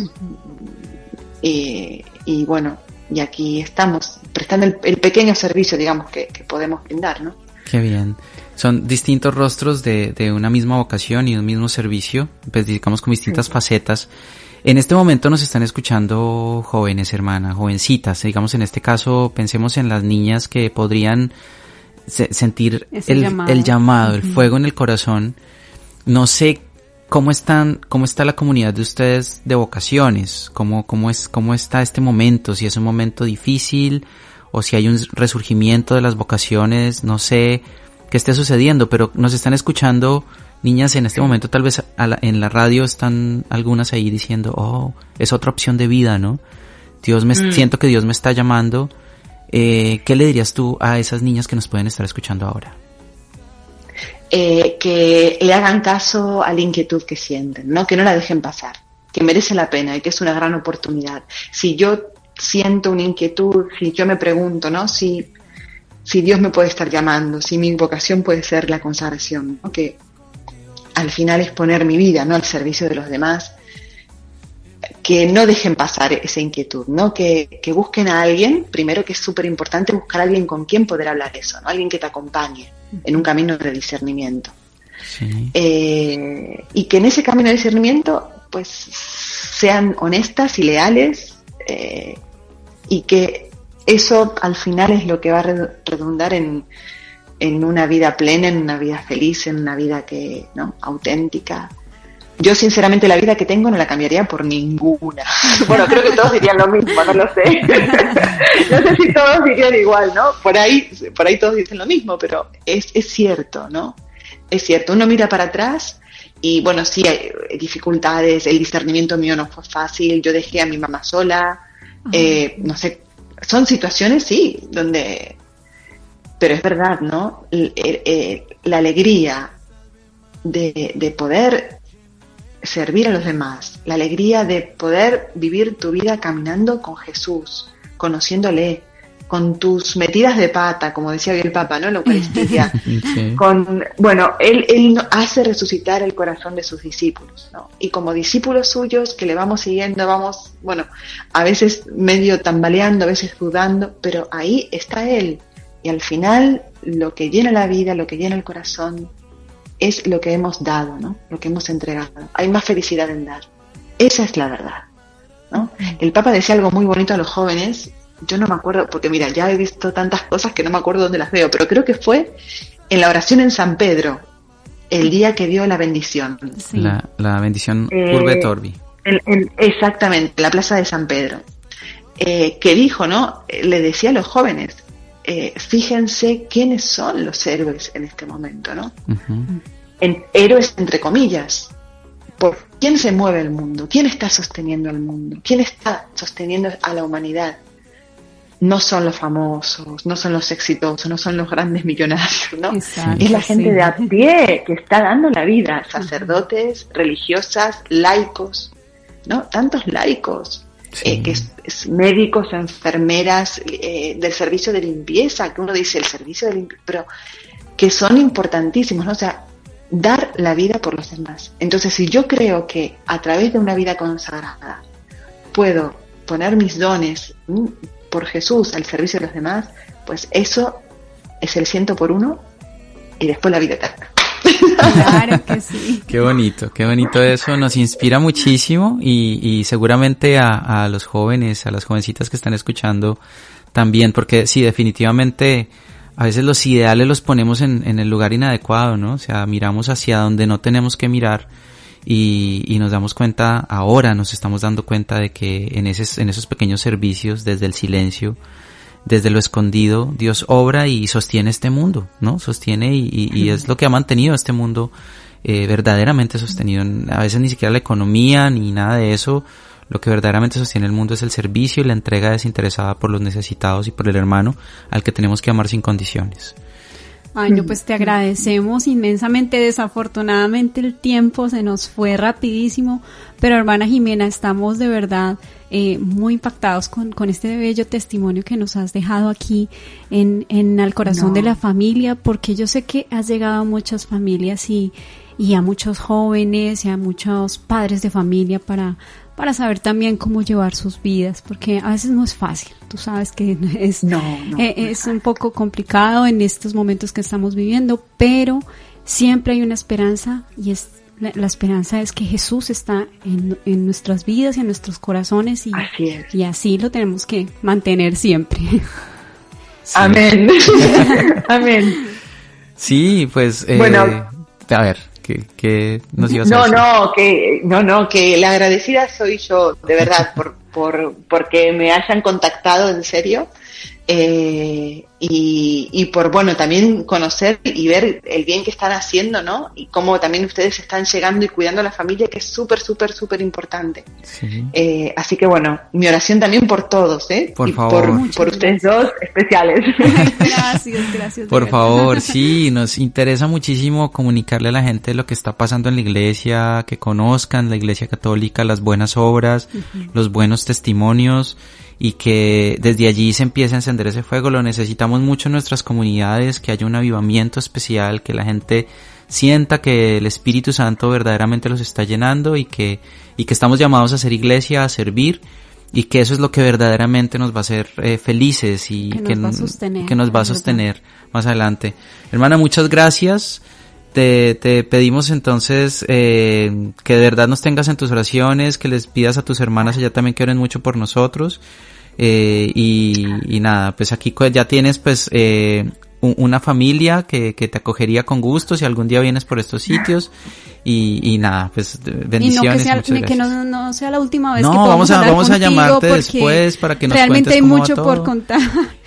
y, y bueno, y aquí estamos prestando el, el pequeño servicio, digamos, que, que podemos brindar, ¿no? Qué bien. Son distintos rostros de, de una misma vocación y un mismo servicio, pues digamos con distintas facetas. En este momento nos están escuchando jóvenes, hermana, jovencitas. Digamos, en este caso, pensemos en las niñas que podrían se- sentir el llamado. el, llamado, el fuego en el corazón. No sé cómo están, cómo está la comunidad de ustedes de vocaciones, cómo, cómo es, cómo está este momento, si es un momento difícil o si hay un resurgimiento de las vocaciones, no sé qué esté sucediendo, pero nos están escuchando niñas en este momento, tal vez a la- en la radio están algunas ahí diciendo, oh, es otra opción de vida, ¿no? Dios me, Mm. siento que Dios me está llamando. Eh, ¿Qué le dirías tú a esas niñas que nos pueden estar escuchando ahora? Eh, que le hagan caso a la inquietud que sienten, ¿no? Que no la dejen pasar, que merece la pena y que es una gran oportunidad. Si yo siento una inquietud, si yo me pregunto, ¿no? Si, si Dios me puede estar llamando, si mi vocación puede ser la consagración, ¿no? Que al final es poner mi vida, ¿no? Al servicio de los demás, que no dejen pasar esa inquietud, ¿no? Que, que busquen a alguien, primero que es súper importante buscar a alguien con quien poder hablar eso, ¿no? Alguien que te acompañe en un camino de discernimiento. Sí. Eh, y que en ese camino de discernimiento, pues, sean honestas y leales eh, y que eso al final es lo que va a re- redundar en, en una vida plena, en una vida feliz, en una vida que, ¿no? auténtica. Yo sinceramente la vida que tengo no la cambiaría por ninguna. Bueno, creo que todos dirían lo mismo, no lo sé. no sé si todos dirían igual, ¿no? Por ahí, por ahí todos dicen lo mismo, pero es, es cierto, ¿no? Es cierto, uno mira para atrás y bueno, sí hay dificultades, el discernimiento mío no fue fácil, yo dejé a mi mamá sola, eh, no sé, son situaciones, sí, donde, pero es verdad, ¿no? Eh, eh, la alegría de, de poder servir a los demás, la alegría de poder vivir tu vida caminando con Jesús, conociéndole, con tus metidas de pata, como decía hoy el Papa, ¿no? La Eucaristía Sí. con bueno él, él hace resucitar el corazón de sus discípulos ¿no? y como discípulos suyos que le vamos siguiendo vamos bueno a veces medio tambaleando a veces dudando pero ahí está él y al final lo que llena la vida lo que llena el corazón es lo que hemos dado no lo que hemos entregado hay más felicidad en dar esa es la verdad ¿no? el Papa decía algo muy bonito a los jóvenes yo no me acuerdo, porque mira, ya he visto tantas cosas que no me acuerdo dónde las veo, pero creo que fue en la oración en San Pedro, el día que dio la bendición. Sí. La, la bendición Eh, Urbe Torbi. En- en- exactamente, en la plaza de San Pedro. Eh, que dijo, ¿no? Eh, Le decía a los jóvenes, eh, fíjense quiénes son los héroes en este momento, ¿no? En, héroes entre comillas. ¿Por quién se mueve el mundo? ¿Quién está sosteniendo el mundo? ¿Quién está sosteniendo a la humanidad? No son los famosos, no son los exitosos, no son los grandes millonarios, ¿no? Exacto, es la gente sí. de a pie que está dando la vida, sacerdotes, religiosas, laicos, ¿no? Tantos laicos, Sí. eh, que es, es médicos, enfermeras, eh, del servicio de limpieza, que uno dice el servicio de limpieza, pero que son importantísimos, ¿no? O sea, dar la vida por los demás. Entonces, si yo creo que a través de una vida consagrada puedo poner mis dones mm, por Jesús al servicio de los demás, pues eso es el ciento por uno y después la vida eterna. Claro que sí. Qué bonito, qué bonito eso, nos inspira muchísimo y, y seguramente a, a los jóvenes, a las jovencitas que están escuchando también, porque sí, definitivamente a veces los ideales los ponemos en, en el lugar inadecuado, ¿no? O sea, miramos hacia donde no tenemos que mirar y, y nos damos cuenta, ahora nos estamos dando cuenta de que en, en esos pequeños servicios, desde el silencio, desde lo escondido, Dios obra y sostiene este mundo, ¿no? Sostiene y, y- y es lo que ha mantenido este mundo eh, verdaderamente sostenido. A veces ni siquiera la economía ni nada de eso. Lo que verdaderamente sostiene el mundo es el servicio y la entrega desinteresada por los necesitados y por el hermano al que tenemos que amar sin condiciones. Ay, no, pues te agradecemos inmensamente. Desafortunadamente el tiempo se nos fue rapidísimo, pero hermana Jimena, estamos de verdad eh, muy impactados con, con este bello testimonio que nos has dejado aquí en, en el corazón No. de la familia, porque yo sé que has llegado a muchas familias y, y a muchos jóvenes y a muchos padres de familia para, para saber también cómo llevar sus vidas, porque a veces no es fácil. Tú sabes que es, No, no, eh, es un poco complicado en estos momentos que estamos viviendo, pero siempre hay una esperanza y es la, la esperanza es que Jesús está en, en nuestras vidas y en nuestros corazones y Así es. y así lo tenemos que mantener siempre. Amén. Amén. Sí, pues, eh, Bueno. a ver, ¿qué, qué nos ibas a No, decir? no, que, no, no, que la agradecida soy yo, de verdad, por, por, porque me hayan contactado en serio. Eh, y, y por, bueno, también conocer y ver el bien que están haciendo, ¿no? Y cómo también ustedes están llegando y cuidando a la familia, que es súper, súper, súper importante. Sí. Eh, así que bueno, mi oración también por todos, ¿eh? Por y favor. por ustedes dos especiales. gracias, gracias. Por favor, sí, nos interesa muchísimo comunicarle a la gente lo que está pasando en la iglesia, que conozcan la iglesia católica, las buenas obras, los buenos testimonios y que desde allí se empiece a encender ese fuego. Lo necesitamos mucho en nuestras comunidades, que haya un avivamiento especial, que la gente sienta que el Espíritu Santo verdaderamente los está llenando y que, y que estamos llamados a ser iglesia, a servir y que eso es lo que verdaderamente nos va a hacer eh, felices y Que nos va a n- sostener, que nos va a es verdad. sostener más adelante. Hermana, muchas gracias. Te, te pedimos entonces eh, que de verdad nos tengas en tus oraciones, que les pidas a tus hermanas allá también que oren mucho por nosotros. Eh, y, y nada, pues aquí ya tienes pues eh, una familia que, que te acogería con gusto si algún día vienes por estos sitios. Y, y nada, pues Y no que bendiciones. sea, muchas que gracias. no, no sea la última vez No, que vamos a- hablar vamos a llamarte después para que nos realmente cuentes hay cómo va mucho todo. por contar.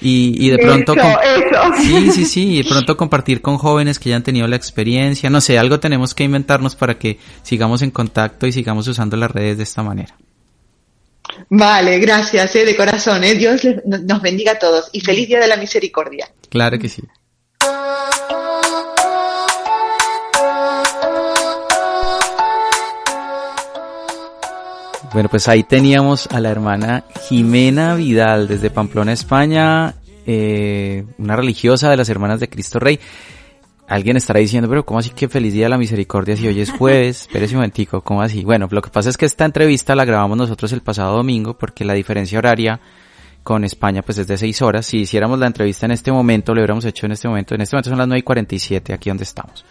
Y, y de pronto... eso, con- eso. Sí, sí, sí, y de pronto compartir con jóvenes que ya han tenido la experiencia, no sé, algo tenemos que inventarnos para que sigamos en contacto y sigamos usando las redes de esta manera. Vale, gracias, eh, de corazón, eh. Dios les- nos bendiga a todos y feliz día de la misericordia. Claro que sí. Bueno, pues ahí teníamos a la hermana Jimena Vidal desde Pamplona, España, eh, una religiosa de las Hermanas de Cristo Rey. Alguien estará diciendo, pero ¿cómo así que feliz día de la misericordia si hoy es jueves? Espérese un momentico, ¿cómo así? Bueno, lo que pasa es que esta entrevista la grabamos nosotros el pasado domingo porque la diferencia horaria con España pues es de 6 horas. Si hiciéramos la entrevista en este momento, lo hubiéramos hecho en este momento. En este momento son las 9 y 47 aquí donde estamos.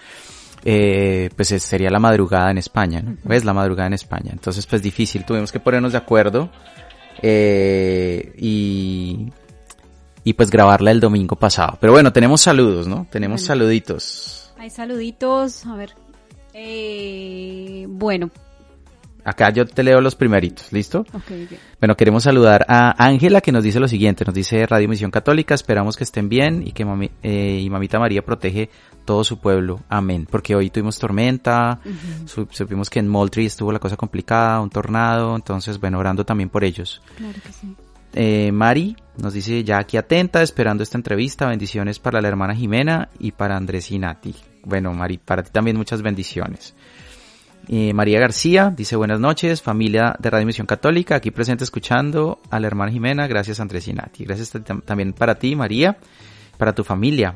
Eh, pues es- sería la madrugada en España, ¿no? ¿Ves? La madrugada en España. Entonces pues difícil, tuvimos que ponernos de acuerdo eh, y, y pues grabarla el domingo pasado. Pero bueno, tenemos saludos, ¿no? Tenemos Bueno. saluditos. Hay saluditos, a ver. Eh, bueno, Acá yo te leo los primeritos, ¿listo? ok, ok. Bueno, queremos saludar a Ángela que nos dice lo siguiente, nos dice Radio Misión Católica, esperamos que estén bien y que mami- eh, y Mamita María protege todo su pueblo, amén. Porque hoy tuvimos tormenta, su- supimos que en Moultrie estuvo la cosa complicada, un tornado, entonces bueno, orando también por ellos. Claro que sí. Eh, Mari nos dice ya aquí atenta, esperando esta entrevista, bendiciones para la hermana Jimena y para Andrés y Nati. Bueno, Mari, para ti también muchas bendiciones. Eh, María García dice buenas noches, familia de Radio Misión Católica, aquí presente escuchando a la hermana Jimena, gracias Andrés y Nati. Gracias tam- también para ti, María, para tu familia.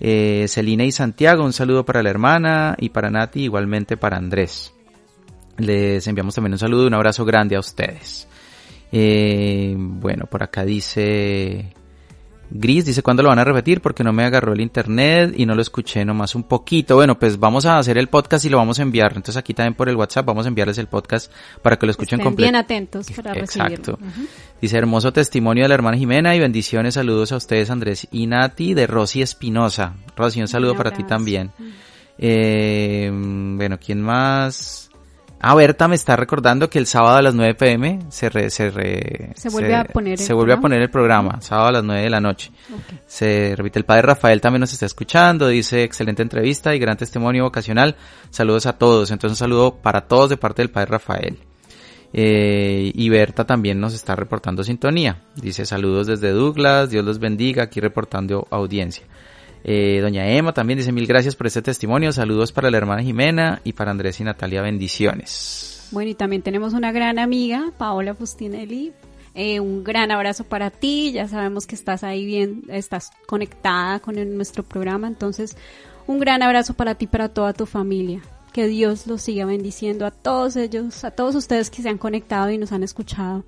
Eh, Celina y Santiago, un saludo para la hermana y para Nati, igualmente para Andrés. Les enviamos también un saludo, un abrazo grande a ustedes. Eh, bueno, por acá dice Gris, dice cuándo lo van a repetir porque no me agarró el internet y no lo escuché nomás un poquito. Bueno, pues vamos a hacer el podcast y lo vamos a enviar. Entonces aquí también por el WhatsApp vamos a enviarles el podcast para que lo escuchen completo. bien atentos para recibirlo. Exacto. Dice hermoso testimonio de la hermana Jimena y bendiciones, saludos a ustedes Andrés y Nati de Rosy Espinosa. Rosy, un saludo Un para ti también. Eh, bueno, ¿quién más? Ah, Berta me está recordando que el sábado a las 9 pm se, re- se, re- Se vuelve a poner se el vuelve a programa. poner el programa, sábado a las 9 de la noche. Se repite, el padre Rafael también nos está escuchando, dice excelente entrevista y gran testimonio vocacional. Saludos a todos. Entonces un saludo para todos de parte del padre Rafael. Eh, y Berta también nos está reportando sintonía. Dice saludos desde Douglas, Dios los bendiga, aquí reportando audiencia. Eh, doña Emma también dice mil gracias por este testimonio. Saludos para la hermana Jimena y para Andrés y Natalia. Bendiciones. Bueno, y también tenemos una gran amiga, Paola Fustinelli. Eh, un gran abrazo para ti. Ya sabemos que estás ahí bien, estás conectada con nuestro programa. Entonces, un gran abrazo para ti para toda tu familia. Que Dios los siga bendiciendo a todos ellos, a todos ustedes que se han conectado y nos han escuchado.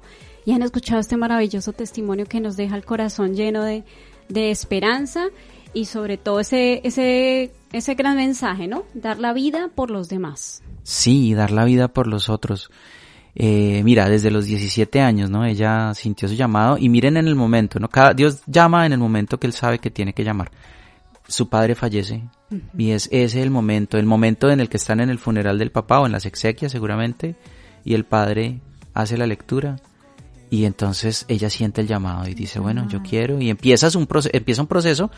Y han escuchado este maravilloso testimonio que nos deja el corazón lleno de, de esperanza y sobre todo ese, ese, ese gran mensaje, ¿no? Dar la vida por los demás. Sí, dar la vida por los otros. Eh, mira, desde los 17 años, ¿no? Ella sintió su llamado y miren en el momento, ¿no? Cada, Dios llama en el momento que él sabe que tiene que llamar. Su padre fallece y es ese el momento, el momento en el que están en el funeral del papá o en las exequias seguramente y el padre hace la lectura y entonces ella siente el llamado y dice, bueno, yo quiero y empieza un, empieza un proceso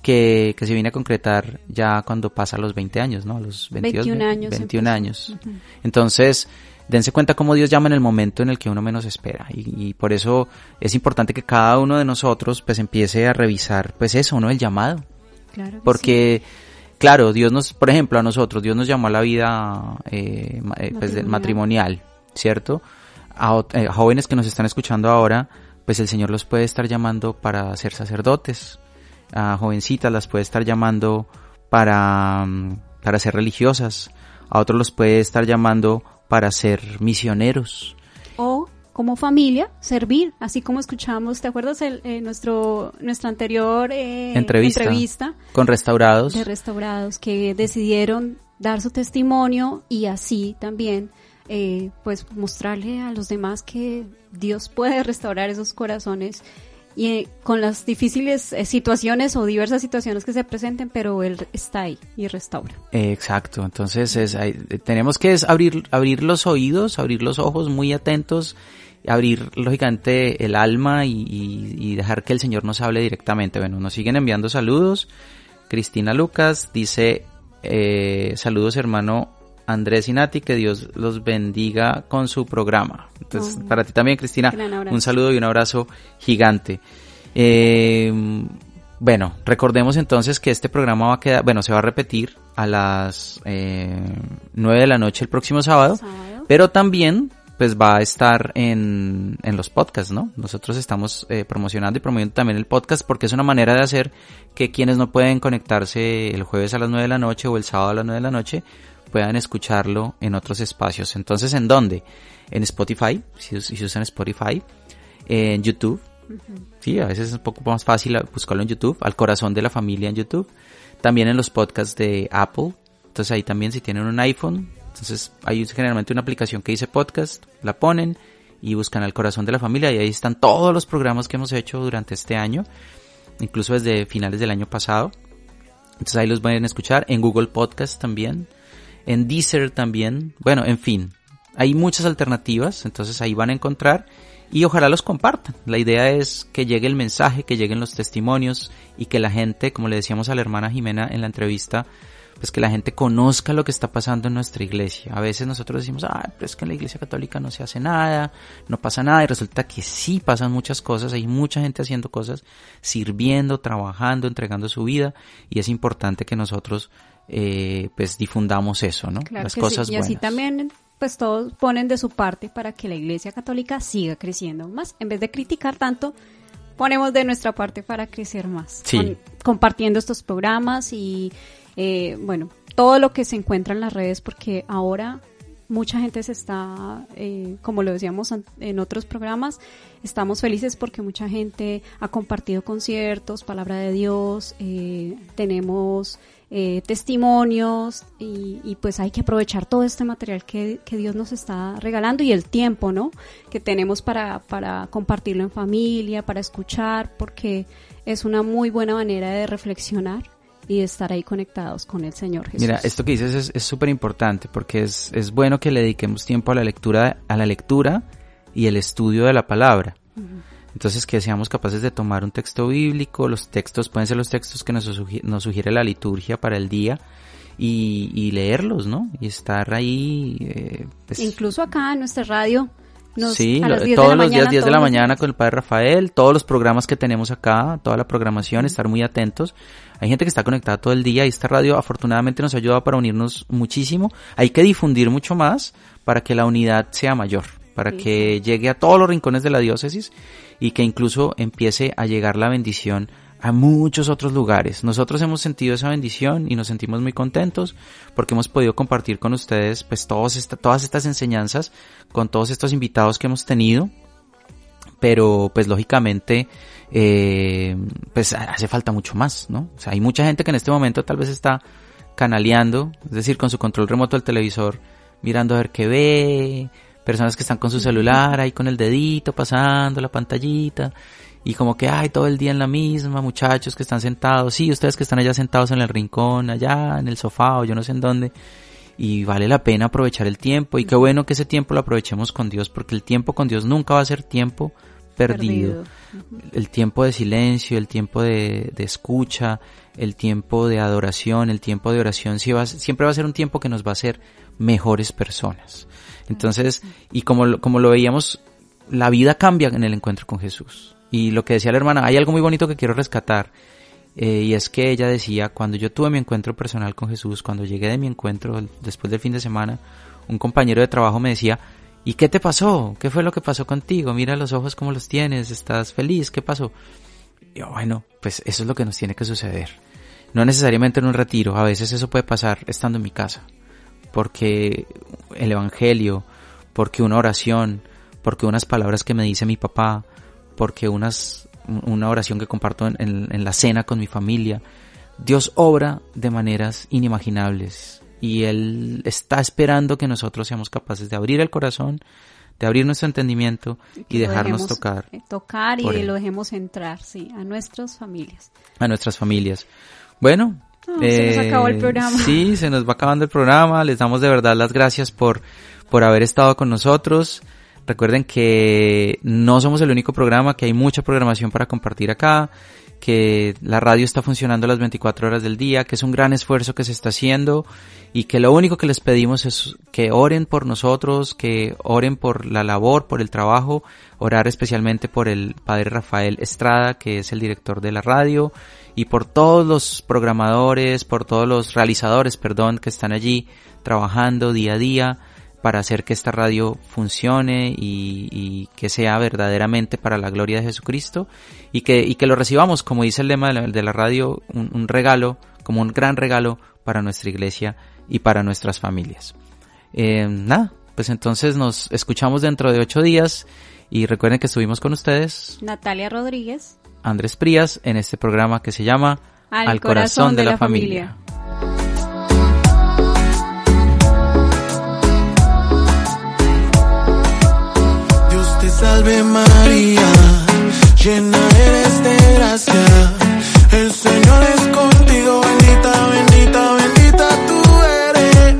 que, que se viene a concretar ya cuando pasa los 20 años, ¿no? Los 22, 21 años 21 empezó. años. Entonces, dense cuenta cómo Dios llama en el momento en el que uno menos espera. Y, y por eso es importante que cada uno de nosotros pues empiece a revisar pues eso, ¿no? El llamado. Claro. Porque, claro, Dios nos, por ejemplo, a nosotros, Dios nos llamó a la vida eh, eh, pues, matrimonial, ¿cierto? A, eh, a jóvenes que nos están escuchando ahora, pues el Señor los puede estar llamando para ser sacerdotes. A jovencitas las puede estar llamando para, mm, para ser religiosas. A otros los puede estar llamando para ser misioneros. o como familia servir, así como escuchamos, ¿te acuerdas el, eh, nuestro nuestra anterior eh, Entrevista. entrevista Con restaurados. de restaurados que decidieron dar su testimonio y así también eh, pues mostrarle a los demás que Dios puede restaurar esos corazones y eh, con las difíciles eh, situaciones o diversas situaciones que se presenten, pero Él está ahí y restaura. Exacto, entonces es, hay- tenemos que es abrir, abrir los oídos, abrir los ojos muy atentos, abrir lógicamente el alma y, y- y dejar que el Señor nos hable directamente. Bueno, nos siguen enviando saludos. Cristina Lucas dice, eh, saludos hermano Andrés y Nati, que Dios los bendiga con su programa. Entonces, Oh. para ti también, Cristina, un saludo y un abrazo gigante. Eh, bueno, recordemos entonces que este programa va a quedar, bueno, se va a repetir a las eh, 9 de la noche el próximo sábado, Sábado. pero también pues va a estar en, en los podcasts, ¿no? Nosotros estamos eh, promocionando y promoviendo también el podcast porque es una manera de hacer que quienes no pueden conectarse el jueves a las 9 de la noche o el sábado a las 9 de la noche puedan escucharlo en otros espacios. Entonces, ¿en dónde? En Spotify, si, si usan Spotify, en YouTube, Sí, a veces es un poco más fácil buscarlo en YouTube, al corazón de la familia en YouTube. También en los podcasts de Apple. Entonces ahí también si tienen un iPhone, entonces hay generalmente una aplicación que dice podcast, la ponen y buscan al corazón de la familia y ahí están todos los programas que hemos hecho durante este año, incluso desde finales del año pasado. Entonces ahí los pueden escuchar en Google Podcast también, en Deezer también. Bueno, en fin, hay muchas alternativas, entonces ahí van a encontrar y ojalá los compartan. La idea es que llegue el mensaje, que lleguen los testimonios y que la gente, como le decíamos a la hermana Jimena en la entrevista, pues que la gente conozca lo que está pasando en nuestra iglesia. A veces nosotros decimos, ah, pero es que en la iglesia católica no se hace nada, no pasa nada, y resulta que sí pasan muchas cosas, hay mucha gente haciendo cosas, sirviendo, trabajando, entregando su vida, y es importante que nosotros eh, pues difundamos eso, ¿no? Claro Las que cosas sí. Y así también, pues todos ponen de su parte para que la Iglesia Católica siga creciendo más. En vez de criticar tanto, ponemos de nuestra parte para crecer más. Sí. Con- compartiendo estos programas y, eh, bueno, todo lo que se encuentra en las redes, porque ahora mucha gente se está, eh, como lo decíamos en otros programas, estamos felices porque mucha gente ha compartido conciertos, palabra de Dios, eh, tenemos eh, testimonios y, y pues hay que aprovechar todo este material que, que Dios nos está regalando y el tiempo, ¿no? Que tenemos para, para compartirlo en familia, para escuchar, porque es una muy buena manera de reflexionar y de estar ahí conectados con el Señor Jesús. Mira, esto que dices es- súper importante porque es, es bueno que le dediquemos tiempo a la lectura, a la lectura y el estudio de la palabra. Entonces que seamos capaces de tomar un texto bíblico, los textos pueden ser los textos que nos, sugi- nos sugiere la liturgia para el día y, y leerlos, ¿no? Y estar ahí. eh, pues, Incluso acá en nuestra radio Nos- Sí, a lo- las 10 de todos la los días mañana, 10 de la mañana con el Padre Rafael, todos los programas que tenemos acá, toda la programación, estar muy atentos. Hay gente que está conectada todo el día y esta radio afortunadamente nos ayuda para unirnos muchísimo. Hay que difundir mucho más para que la unidad sea mayor, para que llegue a todos los rincones de la diócesis y que incluso empiece a llegar la bendición a muchos otros lugares. Nosotros hemos sentido esa bendición y nos sentimos muy contentos porque hemos podido compartir con ustedes pues todos esta- todas estas enseñanzas con todos estos invitados que hemos tenido pero pues lógicamente eh, pues hace falta mucho más, ¿no? O sea, hay mucha gente que en este momento tal vez está canaleando, es decir, con su control remoto del televisor, mirando a ver qué ve, personas que están con su celular ahí con el dedito pasando la pantallita y como que ay todo el día en la misma, muchachos que están sentados, sí, ustedes que están allá sentados en el rincón, allá en el sofá o yo no sé en dónde, y vale la pena aprovechar el tiempo. Y qué bueno que ese tiempo lo aprovechemos con Dios porque el tiempo con Dios nunca va a ser tiempo perdido. El tiempo de silencio, el tiempo de, de escucha, el tiempo de adoración, el tiempo de oración sí va a- siempre va a ser un tiempo que nos va a hacer mejores personas. Entonces, y como, como lo veíamos, la vida cambia en el encuentro con Jesús. Y lo que decía la hermana, hay algo muy bonito que quiero rescatar. Eh, y es que ella decía, cuando yo tuve mi encuentro personal con Jesús, cuando llegué de mi encuentro después del fin de semana, un compañero de trabajo me decía, ¿y qué te pasó? ¿Qué fue lo que pasó contigo? Mira los ojos como los tienes, estás feliz, ¿qué pasó? Y yo, bueno, pues eso es lo que nos tiene que suceder. No necesariamente en un retiro, a veces eso puede pasar estando en mi casa, porque el Evangelio, porque una oración, porque unas palabras que me dice mi papá, porque unas, una oración que comparto en, en- en la cena con mi familia. Dios obra de maneras inimaginables y Él está esperando que nosotros seamos capaces de abrir el corazón, de abrir nuestro entendimiento y dejarnos tocar eh, Tocar y por él. lo dejemos entrar, sí, a nuestras familias. a nuestras familias. Bueno, Ah, se nos acabó el programa. Sí, se nos va acabando el programa. Les damos de verdad las gracias por, por haber estado con nosotros. Recuerden que no somos el único programa, que hay mucha programación para compartir acá, que la radio está funcionando las 24 horas del día, que es un gran esfuerzo que se está haciendo y que lo único que les pedimos es que oren por nosotros, que oren por la labor, por el trabajo, orar especialmente por el padre Rafael Estrada, que es el director de la radio, y por todos los programadores, por todos los realizadores, perdón, que están allí trabajando día a día para hacer que esta radio funcione y, y que sea verdaderamente para la gloria de Jesucristo y que, y que lo recibamos, como dice el lema de la, de la radio, un, un regalo, como un gran regalo para nuestra iglesia y para nuestras familias. Eh, nada, pues entonces nos escuchamos dentro de ocho días y recuerden que estuvimos con ustedes, Natalia Rodríguez. Andrés Prías, en este programa que se llama Al corazón de la familia. salve María, llena eres de gracia. El Señor es contigo, bendita, bendita, bendita tú eres.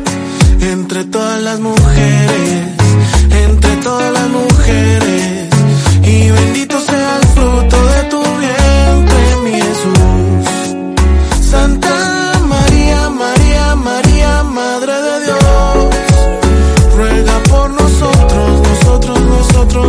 Entre todas las mujeres, entre todas las mujeres. Y bendito sea el fruto de tu vientre, mi Jesús. Santa María, María, María, Madre de Dios. Ruega por nosotros, nosotros, nosotros.